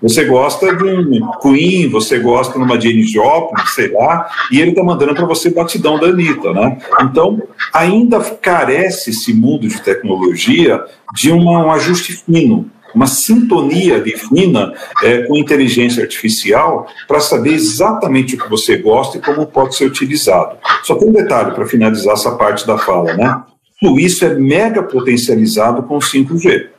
Você gosta de um Queen, você gosta de uma Jane Joplin, sei lá, e ele está mandando para você batidão da Anitta, né? Então, ainda carece esse mundo de tecnologia de uma, um ajuste fino, uma sintonia ali fina é, com inteligência artificial para saber exatamente o que você gosta e como pode ser utilizado. Só tem um detalhe para finalizar essa parte da fala, né? Tudo isso é mega potencializado com 5G.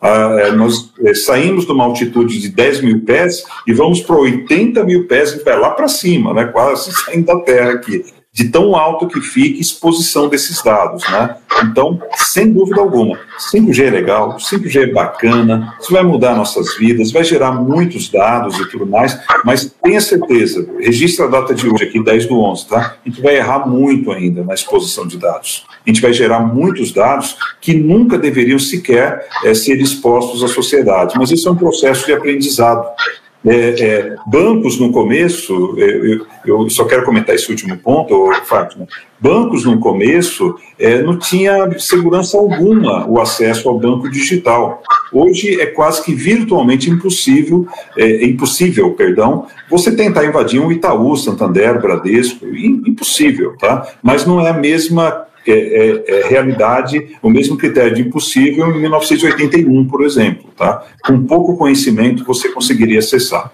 Ah, é, nós é, saímos de uma altitude de 10 mil pés e vamos para 80 mil pés, lá para cima, né, quase saindo da Terra aqui, de tão alto que a exposição desses dados. Né? Então, sem dúvida alguma, 5G é legal, 5G é bacana, isso vai mudar nossas vidas, vai gerar muitos dados e tudo mais, mas tenha certeza, registra a data de hoje aqui, 10 do 11, tá? A gente vai errar muito ainda na exposição de dados. A gente vai gerar muitos dados que nunca deveriam sequer é, ser expostos à sociedade, mas isso é um processo de aprendizado. É, é, bancos no começo, é, eu, eu, só quero comentar esse último ponto, Fátima. Bancos no começo é, não tinha segurança alguma o acesso ao banco digital. Hoje é quase que virtualmente impossível, é, impossível, perdão, você tentar invadir um Itaú, Santander, Bradesco, impossível, tá? Mas não é a mesma é, é, é, realidade, o mesmo critério de impossível em 1981, por exemplo. Tá? Com pouco conhecimento, você conseguiria acessar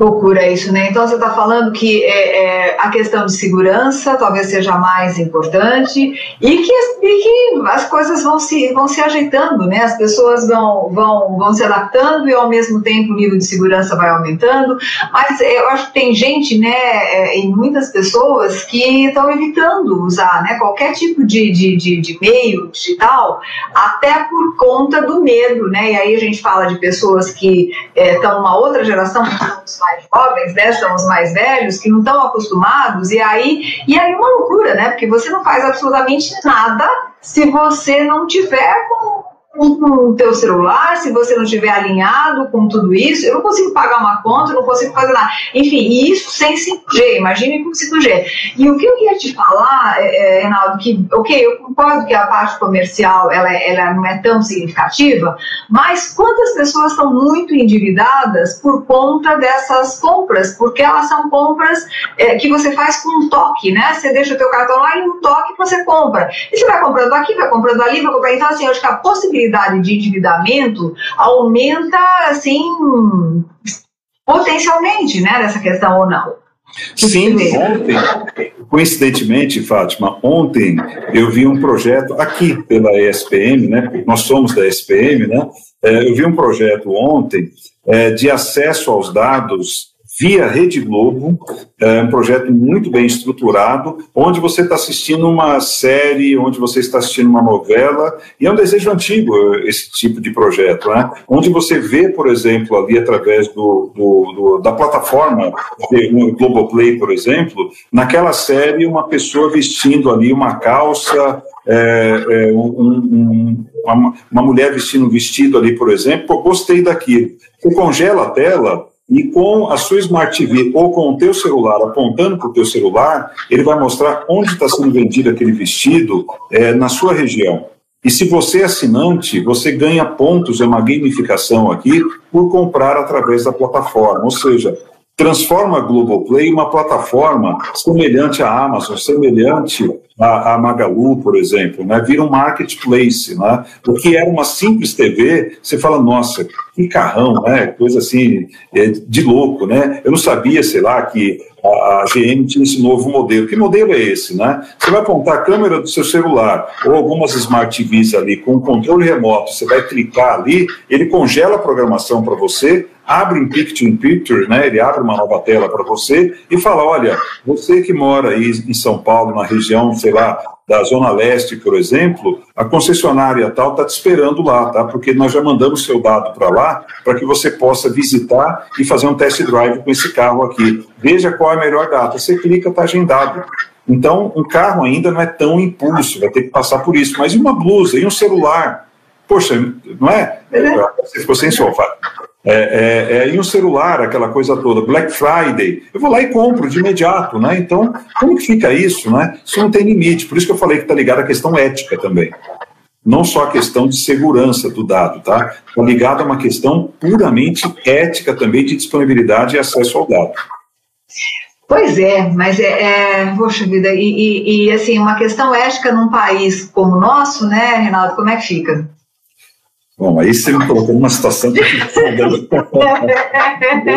procura isso, né? Então você está falando que é, é, a questão de segurança talvez seja mais importante e que, e que, as coisas vão se, vão se ajeitando, né? As pessoas vão, vão, vão se adaptando e ao mesmo tempo o nível de segurança vai aumentando. Mas eu acho que tem gente, né, é, e muitas pessoas que estão evitando usar né, qualquer tipo de, de, de, de meio digital, até por conta do medo, né? E aí a gente fala de pessoas que estão é, numa outra geração, mais jovens, né, são os mais velhos, que não estão acostumados, e aí, e aí uma loucura, né? Porque você não faz absolutamente nada se você não tiver com com o teu celular, se você não estiver alinhado com tudo isso, eu não consigo pagar uma conta, eu não consigo fazer nada. Enfim, e isso sem 5G, imagine com 5G. E o que eu queria te falar, é, é, Reinaldo, que, ok, eu concordo que a parte comercial, ela, ela não é tão significativa, mas quantas pessoas estão muito endividadas por conta dessas compras, porque elas são compras é, que você faz com um toque, né? Você deixa o teu cartão lá e um toque você compra. E você vai comprando aqui, vai comprando ali, vai comprando. Então, assim, eu acho que a possibilidade possibilidade de endividamento aumenta, assim, potencialmente, né, dessa questão ou não. Sim, ontem, coincidentemente, Fátima, ontem eu vi um projeto aqui pela ESPM, né? Nós somos da ESPM, né? É, eu vi um projeto ontem é, de acesso aos dados via Rede Globo, é um projeto muito bem estruturado, onde você está assistindo uma série, onde você está assistindo uma novela, e é um desejo antigo esse tipo de projeto, né? onde você vê, por exemplo, ali através do, do, do da plataforma Globoplay, por exemplo, naquela série uma pessoa vestindo ali uma calça, é, é, um, um, uma, uma mulher vestindo um vestido ali, por exemplo, Pô, gostei daquilo. Você congela a tela, e com a sua Smart TV ou com o teu celular apontando para o teu celular, ele vai mostrar onde está sendo vendido aquele vestido é, na sua região. E se você é assinante, você ganha pontos, é uma gamificação aqui, por comprar através da plataforma. Ou seja, transforma a Globoplay em uma plataforma semelhante à Amazon, semelhante à, à Magalu, por exemplo, né? vira um marketplace, né? o que era uma simples TV, você fala, nossa, que carrão, né? coisa assim, é, de louco, né? eu não sabia, sei lá, que a, GM tinha esse novo modelo. Que modelo é esse, né? Você vai apontar a câmera do seu celular ou algumas Smart TVs ali com controle remoto, você vai clicar ali, ele congela a programação para você, abre um picture-in-picture, né, ele abre uma nova tela para você e fala, olha, você que mora aí em São Paulo, na região, lá, da Zona Leste, por exemplo, a concessionária tal está te esperando lá, tá? Porque nós já mandamos seu dado para lá para que você possa visitar e fazer um test drive com esse carro aqui. Veja qual é a melhor data. Você clica, está agendado. Então, um carro ainda não é tão impulso, vai ter que passar por isso. Mas e uma blusa, e um celular? Poxa, não é? Você ficou sem sofá. É, é, é, e um celular, aquela coisa toda, Black Friday, eu vou lá e compro de imediato, né? Então, como que fica isso, né? Isso não tem limite, por isso que eu falei que está ligado à questão ética também. Não só a questão de segurança do dado, tá? Está ligado a uma questão puramente ética também de disponibilidade e acesso ao dado. Pois é, mas é, é poxa vida, e, e, e, assim, uma questão ética num país como o nosso, né, Reinaldo, como é que fica? Bom, aí você me colocou numa situação que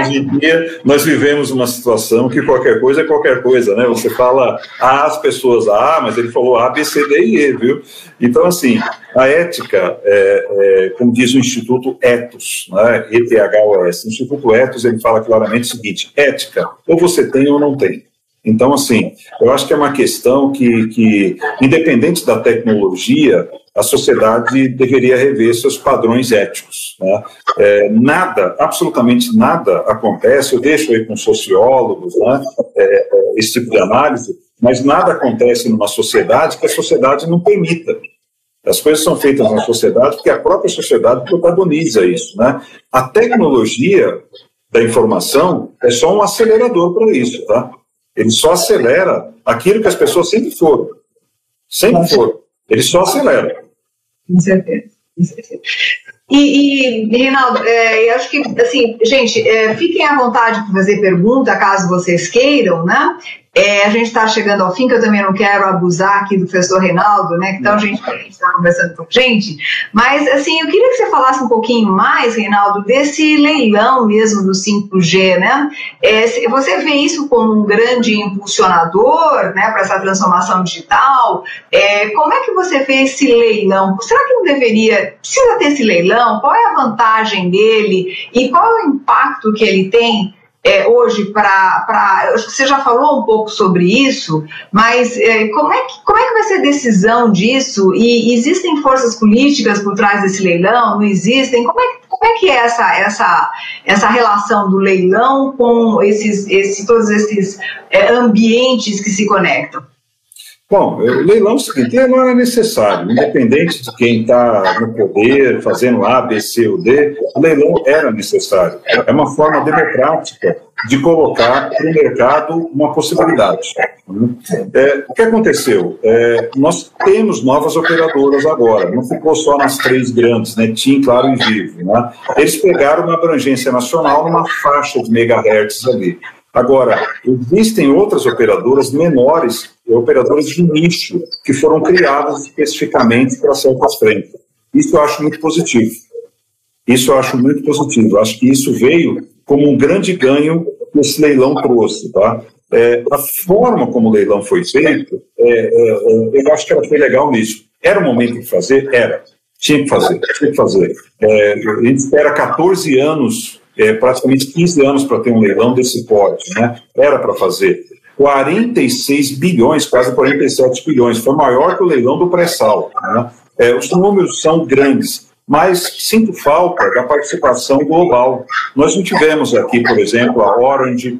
Hoje em dia, nós vivemos uma situação que qualquer coisa é qualquer coisa, né? Você fala A, as pessoas A, mas ele falou A, B, C, D e E, viu? Então, assim, a ética, é, é, como diz o Instituto Etos, né? ETHOS, o Instituto Etos, ele fala claramente o seguinte, ética, ou você tem ou não tem. Então, assim, eu acho que é uma questão que, que independente da tecnologia, a sociedade deveria rever seus padrões éticos. Né? É, nada, absolutamente nada acontece, eu deixo aí com sociólogos né, é, é, esse tipo de análise, mas nada acontece numa sociedade que a sociedade não permita. As coisas são feitas na sociedade porque a própria sociedade protagoniza isso. Né? A tecnologia da informação é só um acelerador para isso. Tá? Ele só acelera aquilo que as pessoas sempre foram. Sempre foram. Ele só acelera. Com certeza. Com certeza. E, e é, eu acho que, assim, gente, é, fiquem à vontade para fazer pergunta, caso vocês queiram, né? É, a gente está chegando ao fim, que eu também não quero abusar aqui do professor Reinaldo, né? Que tal gente está conversando com a gente. Mas, assim, eu queria que você falasse um pouquinho mais, Reinaldo, desse leilão mesmo do 5G, né? É, você vê isso como um grande impulsionador, né, para essa transformação digital? É, como é que você vê esse leilão? Será que não deveria, precisa ter esse leilão? Qual é a vantagem dele? E qual é o impacto que ele tem é, hoje para. Acho que você já falou um pouco sobre isso, mas é, como, é que, como é que vai ser a decisão disso? E existem forças políticas por trás desse leilão? Não existem? Como é, como é que é essa, essa, essa relação do leilão com esses, esses, todos esses é, ambientes que se conectam? Bom, o leilão é o seguinte, não era necessário, independente de quem está no poder, fazendo A, B, C ou D, o leilão era necessário. É uma forma democrática de colocar para o mercado uma possibilidade. É, o que aconteceu? É, nós temos novas operadoras agora, não ficou só nas três grandes, né, TIM, Claro e Vivo. Né? Eles pegaram uma abrangência nacional numa faixa de megahertz ali. Agora, existem outras operadoras menores, operadoras de nicho, que foram criadas especificamente para certas frentes. Isso eu acho muito positivo. Isso eu acho muito positivo. Acho que isso veio como um grande ganho que esse leilão trouxe. Tá? É, a forma como o leilão foi feito, é, é, é eu acho que ela foi legal nisso. Era o momento de fazer? Era. Tinha que fazer, tinha que fazer. É, a gente espera 14 anos é, praticamente 15 anos para ter um leilão desse porte, né? Era para fazer. 46 bilhões, quase 47 bilhões, foi maior que o leilão do pré-sal. Né? É, os números são grandes, mas sinto falta da participação global. Nós não tivemos aqui, por exemplo, a Orange,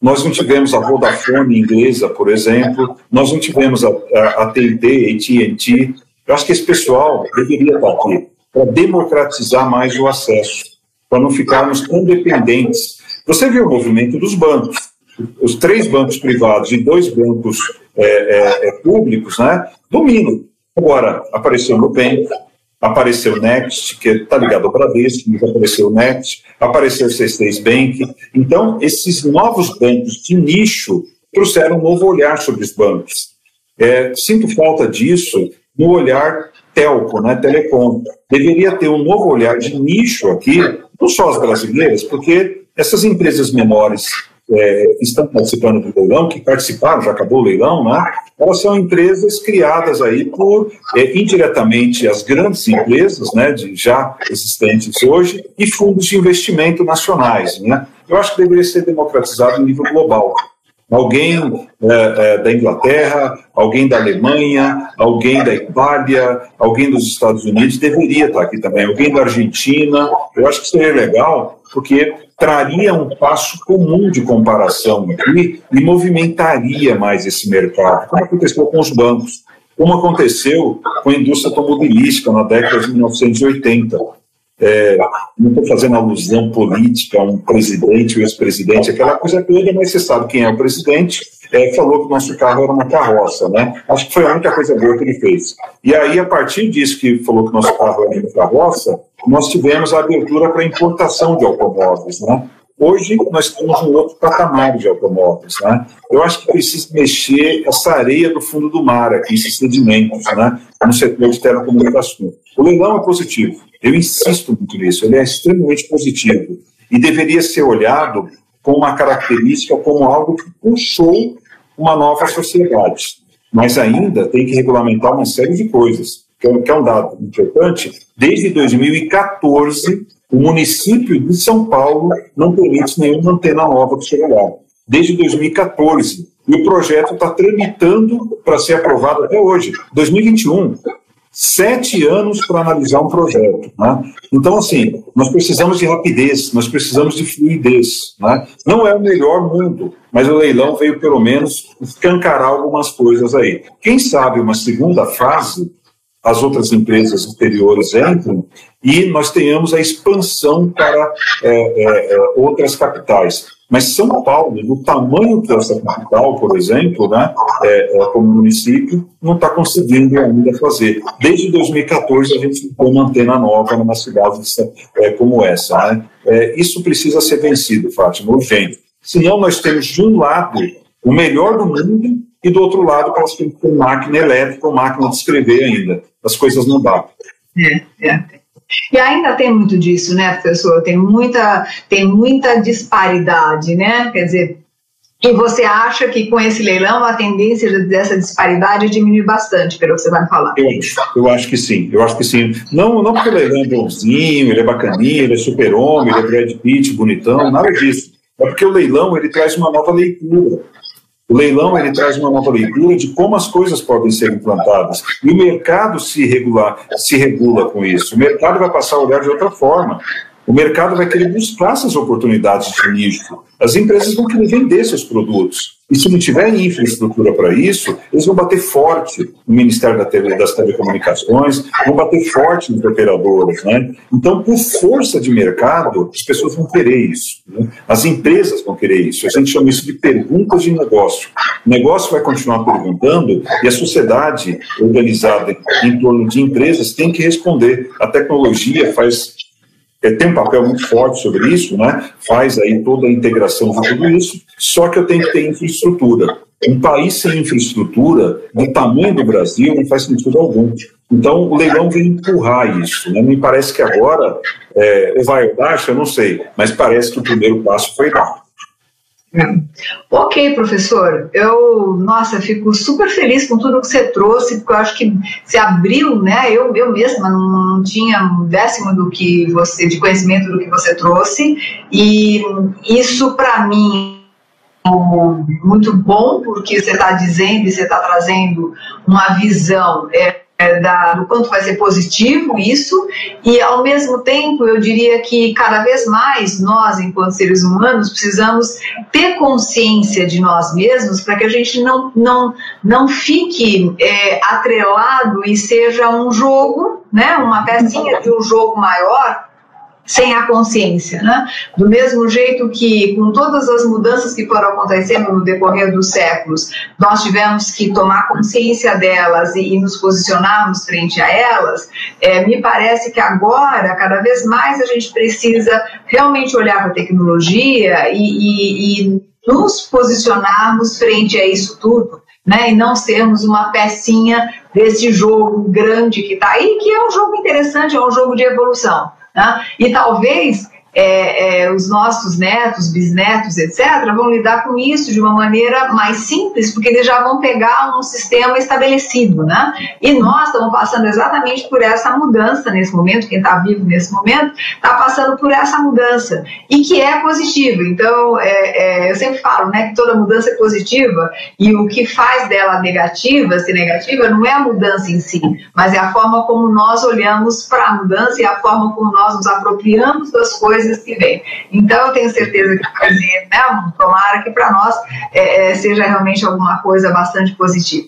nós não tivemos a Vodafone inglesa, por exemplo, nós não tivemos a, a, a TNT, AT&T. Eu acho que esse pessoal deveria estar aqui para democratizar mais o acesso para não ficarmos tão dependentes. Você viu o movimento dos bancos. Os três bancos privados e dois bancos é, é, é, públicos né, dominam. Agora, apareceu o Nubank, apareceu o Next, que está ligado ao Bradesco, mas apareceu o Next, apareceu o C6 Bank. Então, esses novos bancos de nicho trouxeram um novo olhar sobre os bancos. É, sinto falta disso no olhar telco, né, telecom. Deveria ter um novo olhar de nicho aqui, não só as brasileiras, porque essas empresas menores é, estão participando do leilão, que participaram, já acabou o leilão, né? Elas são empresas criadas aí por, é, indiretamente, as grandes empresas, né, de, já existentes hoje, e fundos de investimento nacionais, né? Eu acho que deveria ser democratizado em nível global alguém é, é, da Inglaterra, alguém da Alemanha, alguém da Itália, alguém dos Estados Unidos deveria estar aqui também, alguém da Argentina. Eu acho que seria legal, porque traria um passo comum de comparação aqui e movimentaria mais esse mercado, como aconteceu com os bancos, como aconteceu com a indústria automobilística na década de 1980 é, não estou fazendo alusão política a um presidente ou ex-presidente, aquela coisa toda, mas você sabe quem é o presidente, é, falou que o nosso carro era uma carroça, né? Acho que foi a única coisa boa que ele fez. E aí, a partir disso que falou que o nosso carro era uma carroça, nós tivemos a abertura para importação de automóveis, né? Hoje nós temos um outro patamar de automóveis, né? Eu acho que precisa mexer essa areia do fundo do mar aqui, esses sedimentos, né? No setor de telecomunicações. O leilão é positivo. Eu insisto muito nisso. Ele é extremamente positivo e deveria ser olhado com uma característica como algo que puxou uma nova sociedade. Mas ainda tem que regulamentar uma série de coisas, que é um dado importante. Desde 2014 o município de São Paulo não permite nenhuma antena nova do celular, desde 2014. E o projeto está tramitando para ser aprovado até hoje, 2021. Sete anos para analisar um projeto. Né? Então, assim, nós precisamos de rapidez, nós precisamos de fluidez. Né? Não é o melhor mundo, mas o leilão veio, pelo menos, escancarar algumas coisas aí. Quem sabe uma segunda fase as outras empresas anteriores entram e nós tenhamos a expansão para é, é, é, outras capitais. Mas São Paulo, do tamanho dessa capital, por exemplo, né, é, é como município, não está conseguindo ainda fazer. Desde 2014 a gente tem uma antena nova numa cidade é, como essa. Né? isso precisa ser vencido, Fátima, urgente. Senão nós temos de um lado o melhor do mundo e do outro lado que ter máquina elétrica ou máquina de escrever ainda. As coisas não batem. É, é. E ainda tem muito disso, né, professor? Tem muita, tem muita disparidade, né? Quer dizer, e você acha que com esse leilão a tendência dessa disparidade diminui bastante, pelo que você vai falar? Eu, eu acho que sim, eu acho que sim. Não, não porque o leilão é bonzinho, ele é bacaninho, ele é super-homem, ele é Brad Pitt, bonitão, nada disso. É porque o leilão ele traz uma nova leitura. O leilão ele traz uma nova leitura de como as coisas podem ser implantadas. E o mercado se, regular, se regula com isso. O mercado vai passar a olhar de outra forma. O mercado vai querer buscar essas oportunidades de nicho. As empresas vão querer vender seus produtos. E se não tiver infraestrutura para isso, eles vão bater forte no Ministério das Telecomunicações, vão bater forte nos operadores. Né? Então, por força de mercado, as pessoas vão querer isso. Né? As empresas vão querer isso. A gente chama isso de perguntas de negócio. O negócio vai continuar perguntando e a sociedade organizada em torno de empresas tem que responder. A tecnologia faz tem um papel muito forte sobre isso, né? faz aí toda a integração de tudo isso, só que eu tenho que ter infraestrutura. Um país sem infraestrutura, do tamanho do Brasil, não faz sentido algum. Então, o leilão vem empurrar isso. Né? Me parece que agora, é, vai ou baixa, eu não sei, mas parece que o primeiro passo foi dado. Ok, professor. Eu, nossa, fico super feliz com tudo que você trouxe, porque eu acho que você abriu, né? Eu, eu mesma não tinha um décimo do que você, de conhecimento do que você trouxe, e isso para mim muito bom, porque você está dizendo e você está trazendo uma visão. É, é, da, do quanto vai ser positivo isso, e ao mesmo tempo eu diria que cada vez mais nós, enquanto seres humanos, precisamos ter consciência de nós mesmos para que a gente não, não, não fique é, atrelado e seja um jogo, né, uma pecinha de um jogo maior sem a consciência, né? Do mesmo jeito que com todas as mudanças que foram acontecendo no decorrer dos séculos, nós tivemos que tomar consciência delas e, e nos posicionarmos frente a elas, é, me parece que agora, cada vez mais, a gente precisa realmente olhar para a tecnologia e, e, e nos posicionarmos frente a isso tudo, né, e não sermos uma pecinha desse jogo grande que está aí, que é um jogo interessante, é um jogo de evolução. Né? E talvez é, é, os nossos netos, bisnetos, etc., vão lidar com isso de uma maneira mais simples, porque eles já vão pegar um sistema estabelecido, né? E nós estamos passando exatamente por essa mudança nesse momento, quem está vivo nesse momento está passando por essa mudança, e que é positiva. Então, é, é, eu sempre falo né, que toda mudança é positiva, e o que faz dela negativa, se negativa, não é a mudança em si, mas é a forma como nós olhamos para a mudança e a forma como nós nos apropriamos das coisas coisas que vêm. Então, eu tenho certeza que vai ser, né, tomara que para nós é, é, seja realmente alguma coisa bastante positiva.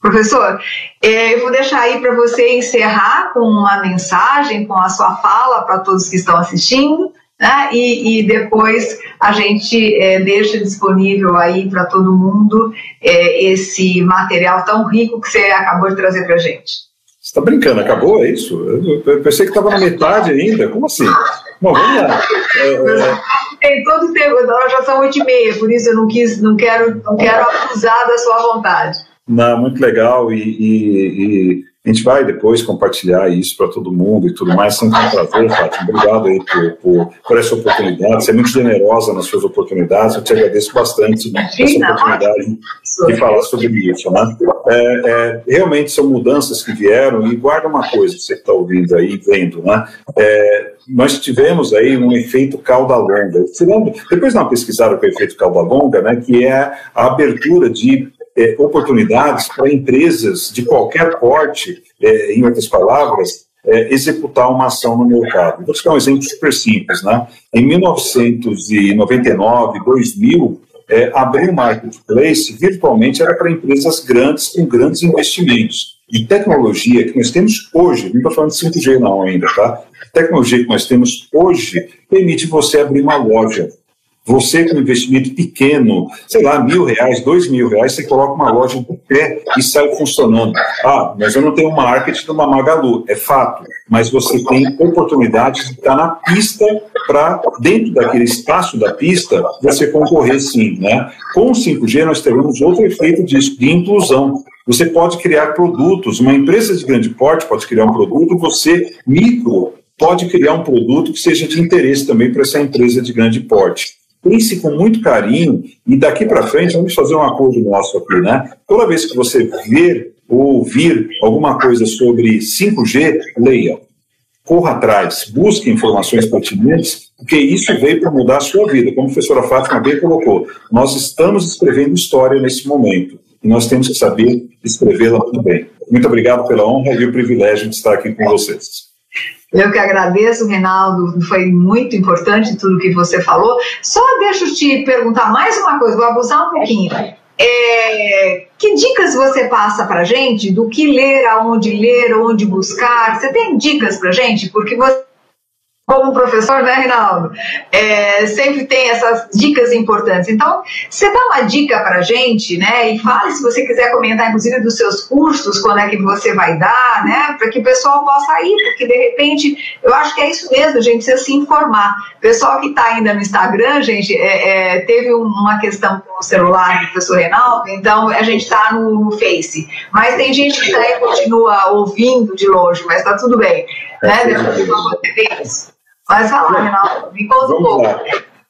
Professor, é, eu vou deixar aí para você encerrar com uma mensagem, com a sua fala para todos que estão assistindo, né? E, e depois a gente é, deixa disponível aí para todo mundo é, esse material tão rico que você acabou de trazer para a gente. Você está brincando, acabou? É isso? Eu pensei que estava na metade ainda. Como assim? Bom, vamos lá. É, é... Tem todo o tempo, agora já são oito e meia, por isso eu não quis, não quero, não quero abusar da sua vontade. Não, muito legal e, e, e a gente vai depois compartilhar isso para todo mundo e tudo mais. Sempre um prazer, Fátima. Obrigado aí por, por, por, essa oportunidade. Você é muito generosa nas suas oportunidades. Eu te agradeço bastante essa oportunidade de falar sobre isso. Né? É, é, realmente são mudanças que vieram e guarda uma coisa que você está ouvindo aí, vendo. Né? É, nós tivemos aí um efeito cauda longa. Depois dá uma pesquisada com o efeito cauda longa, né, que é a abertura de é, oportunidades para empresas de qualquer porte, é, em outras palavras, é, executar uma ação no mercado. Vou dar um exemplo super simples. Né? Em 1999, 2000, é, abrir um marketplace virtualmente era para empresas grandes com grandes investimentos. E tecnologia que nós temos hoje, não estou falando de 5G não ainda, tá? Tecnologia que nós temos hoje permite você abrir uma loja você, com um investimento pequeno, sei lá, mil reais, dois mil reais, você coloca uma loja de pé e sai funcionando. Ah, mas eu não tenho marketing de uma Magalu, é fato. Mas você tem oportunidade de estar na pista para, dentro daquele espaço da pista, você concorrer sim. Né? Com o 5G, nós teremos outro efeito disso, de inclusão. Você pode criar produtos, uma empresa de grande porte pode criar um produto, você, micro, pode criar um produto que seja de interesse também para essa empresa de grande porte pense com muito carinho e daqui para frente vamos fazer um acordo nosso aqui, né? Toda vez que você ver ou ouvir alguma coisa sobre 5G, leia, corra atrás, busque informações pertinentes, porque isso veio para mudar a sua vida. Como a professora Fátima bem colocou, nós estamos escrevendo história nesse momento e nós temos que saber escrevê-la muito bem. Muito obrigado pela honra e o privilégio de estar aqui com vocês. Eu que agradeço, Reinaldo, foi muito importante tudo que você falou. Só deixa eu te perguntar mais uma coisa, vou abusar um pouquinho. É, que dicas você passa para gente do que ler, aonde ler, onde buscar? Você tem dicas para gente? Porque você como professor, né, Reinaldo? É, sempre tem essas dicas importantes. Então, você dá uma dica para a gente, né? E fale se você quiser comentar, inclusive, dos seus cursos, quando é que você vai dar, né? Para que o pessoal possa ir, porque de repente, eu acho que é isso mesmo, a gente precisa se informar. O pessoal que está ainda no Instagram, gente, é, é, teve uma questão com o celular do professor Reinaldo, então a gente está no, Face. Mas tem gente que também continua ouvindo de longe, mas está tudo bem. Né? Depois Vai falar, Reinaldo. Me conta um pouco.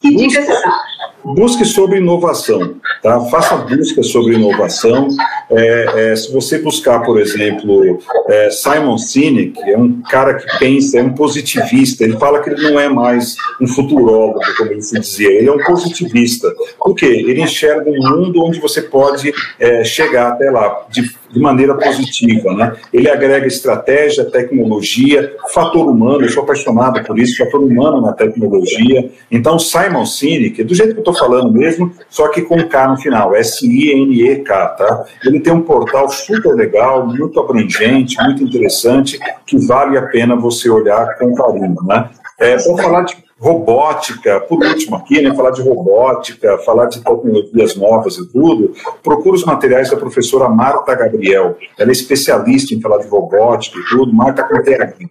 Que dica você dá? Busque sobre inovação, tá? Faça busca sobre inovação. É, é, se você buscar, por exemplo, é, Simon Sinek, é um cara que pensa, é um positivista. Ele fala que ele não é mais um futurólogo, como ele se dizia. Ele é um positivista. Por quê? Ele enxerga um mundo onde você pode é, chegar até lá de de maneira positiva. Né? Ele agrega estratégia, tecnologia, fator humano, eu sou apaixonado por isso, fator humano na tecnologia. Então, Simon Sinek, do jeito que eu estou falando mesmo, só que com K no final, S-I-N-E-K, tá? Ele tem um portal super legal, muito abrangente, muito interessante, que vale a pena você olhar com carinho, né? É, falar de robótica, por último aqui, né, falar de robótica, falar de tecnologias novas e tudo, procura os materiais da professora Marta Gabriel. Ela é especialista em falar de robótica e tudo, Marta com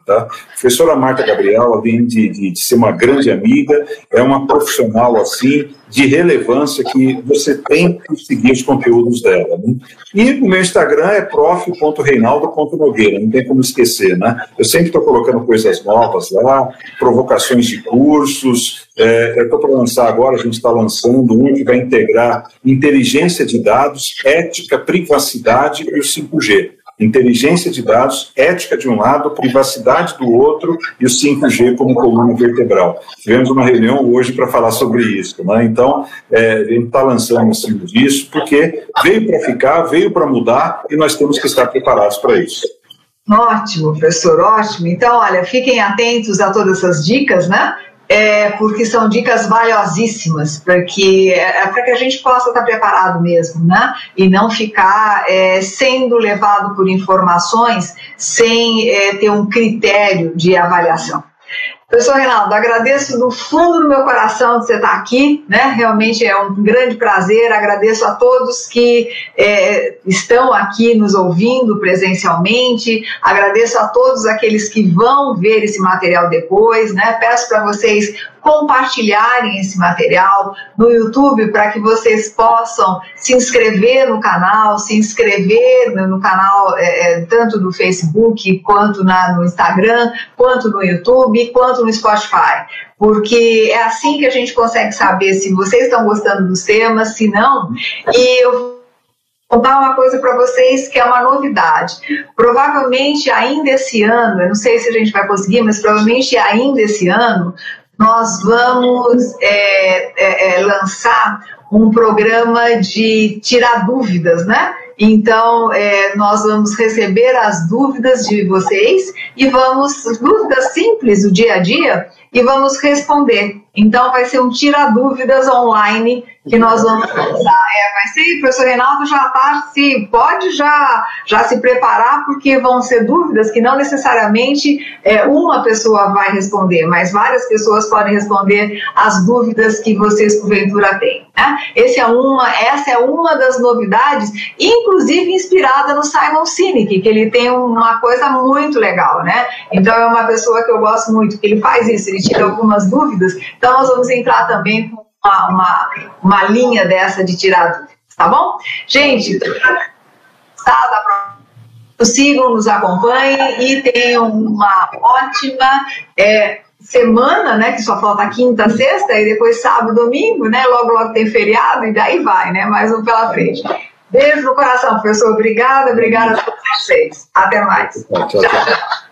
tá? Professora Marta Gabriel, além de, de, de, ser uma grande amiga, é uma profissional assim, de relevância que você tem que seguir os conteúdos dela. Né? E o meu Instagram é prof.reinaldo.nogueira, não tem como esquecer, né? Eu sempre estou colocando coisas novas lá, provocações de cursos. É, eu estou para lançar agora, a gente está lançando um que vai integrar inteligência de dados, ética, privacidade e o 5G inteligência de dados, ética de um lado, privacidade do outro e o 5G como coluna vertebral. Tivemos uma reunião hoje para falar sobre isso. Né? Então, é, a gente está lançando disso porque veio para ficar, veio para mudar e nós temos que estar preparados para isso. Ótimo, professor, ótimo. Então, olha, fiquem atentos a todas essas dicas, né? É, porque são dicas valiosíssimas, porque é, é para que a gente possa estar preparado mesmo, né? E não ficar é, sendo levado por informações sem é, ter um critério de avaliação. Professor Reinaldo, agradeço do fundo do meu coração de você estar aqui, né? Realmente é um grande prazer. Agradeço a todos que é, estão aqui nos ouvindo presencialmente. Agradeço a todos aqueles que vão ver esse material depois, né? Peço para vocês compartilharem esse material no YouTube para que vocês possam se inscrever no canal, se inscrever no canal é, é, tanto do Facebook quanto na, no Instagram, quanto no YouTube, quanto no Spotify. Porque é assim que a gente consegue saber se vocês estão gostando dos temas, se não. E eu contar uma coisa para vocês que é uma novidade. Provavelmente ainda esse ano, eu não sei se a gente vai conseguir, mas provavelmente ainda esse ano, nós vamos é, é, é, lançar um programa de tirar dúvidas, né? Então, é, nós vamos receber as dúvidas de vocês e vamos, dúvidas simples do dia a dia, e vamos responder. Então, vai ser um tira dúvidas online que nós vamos usar. É, vai ser, o professor Reinaldo já está, se pode já, já se preparar, porque vão ser dúvidas que não necessariamente é, uma pessoa vai responder, mas várias pessoas podem responder as dúvidas que vocês porventura têm. Né? Esse é uma, essa é uma das novidades, inclusive inspirada no Simon Sinek, que ele tem uma coisa muito legal, né? Então é uma pessoa que eu gosto muito, que ele faz isso, ele tira algumas dúvidas. Então nós vamos entrar também com uma, uma, uma linha dessa de tirar dúvidas, tá bom? Gente, tá, sigam, nos acompanhem e tenham uma ótima é, semana, né? Que só falta quinta, sexta, e depois sábado, domingo, né? Logo, logo tem feriado e daí vai, né? Mais um pela frente. Beijo no coração, professor. Obrigada, obrigada a todos vocês. Até mais. tchau. tchau. tchau.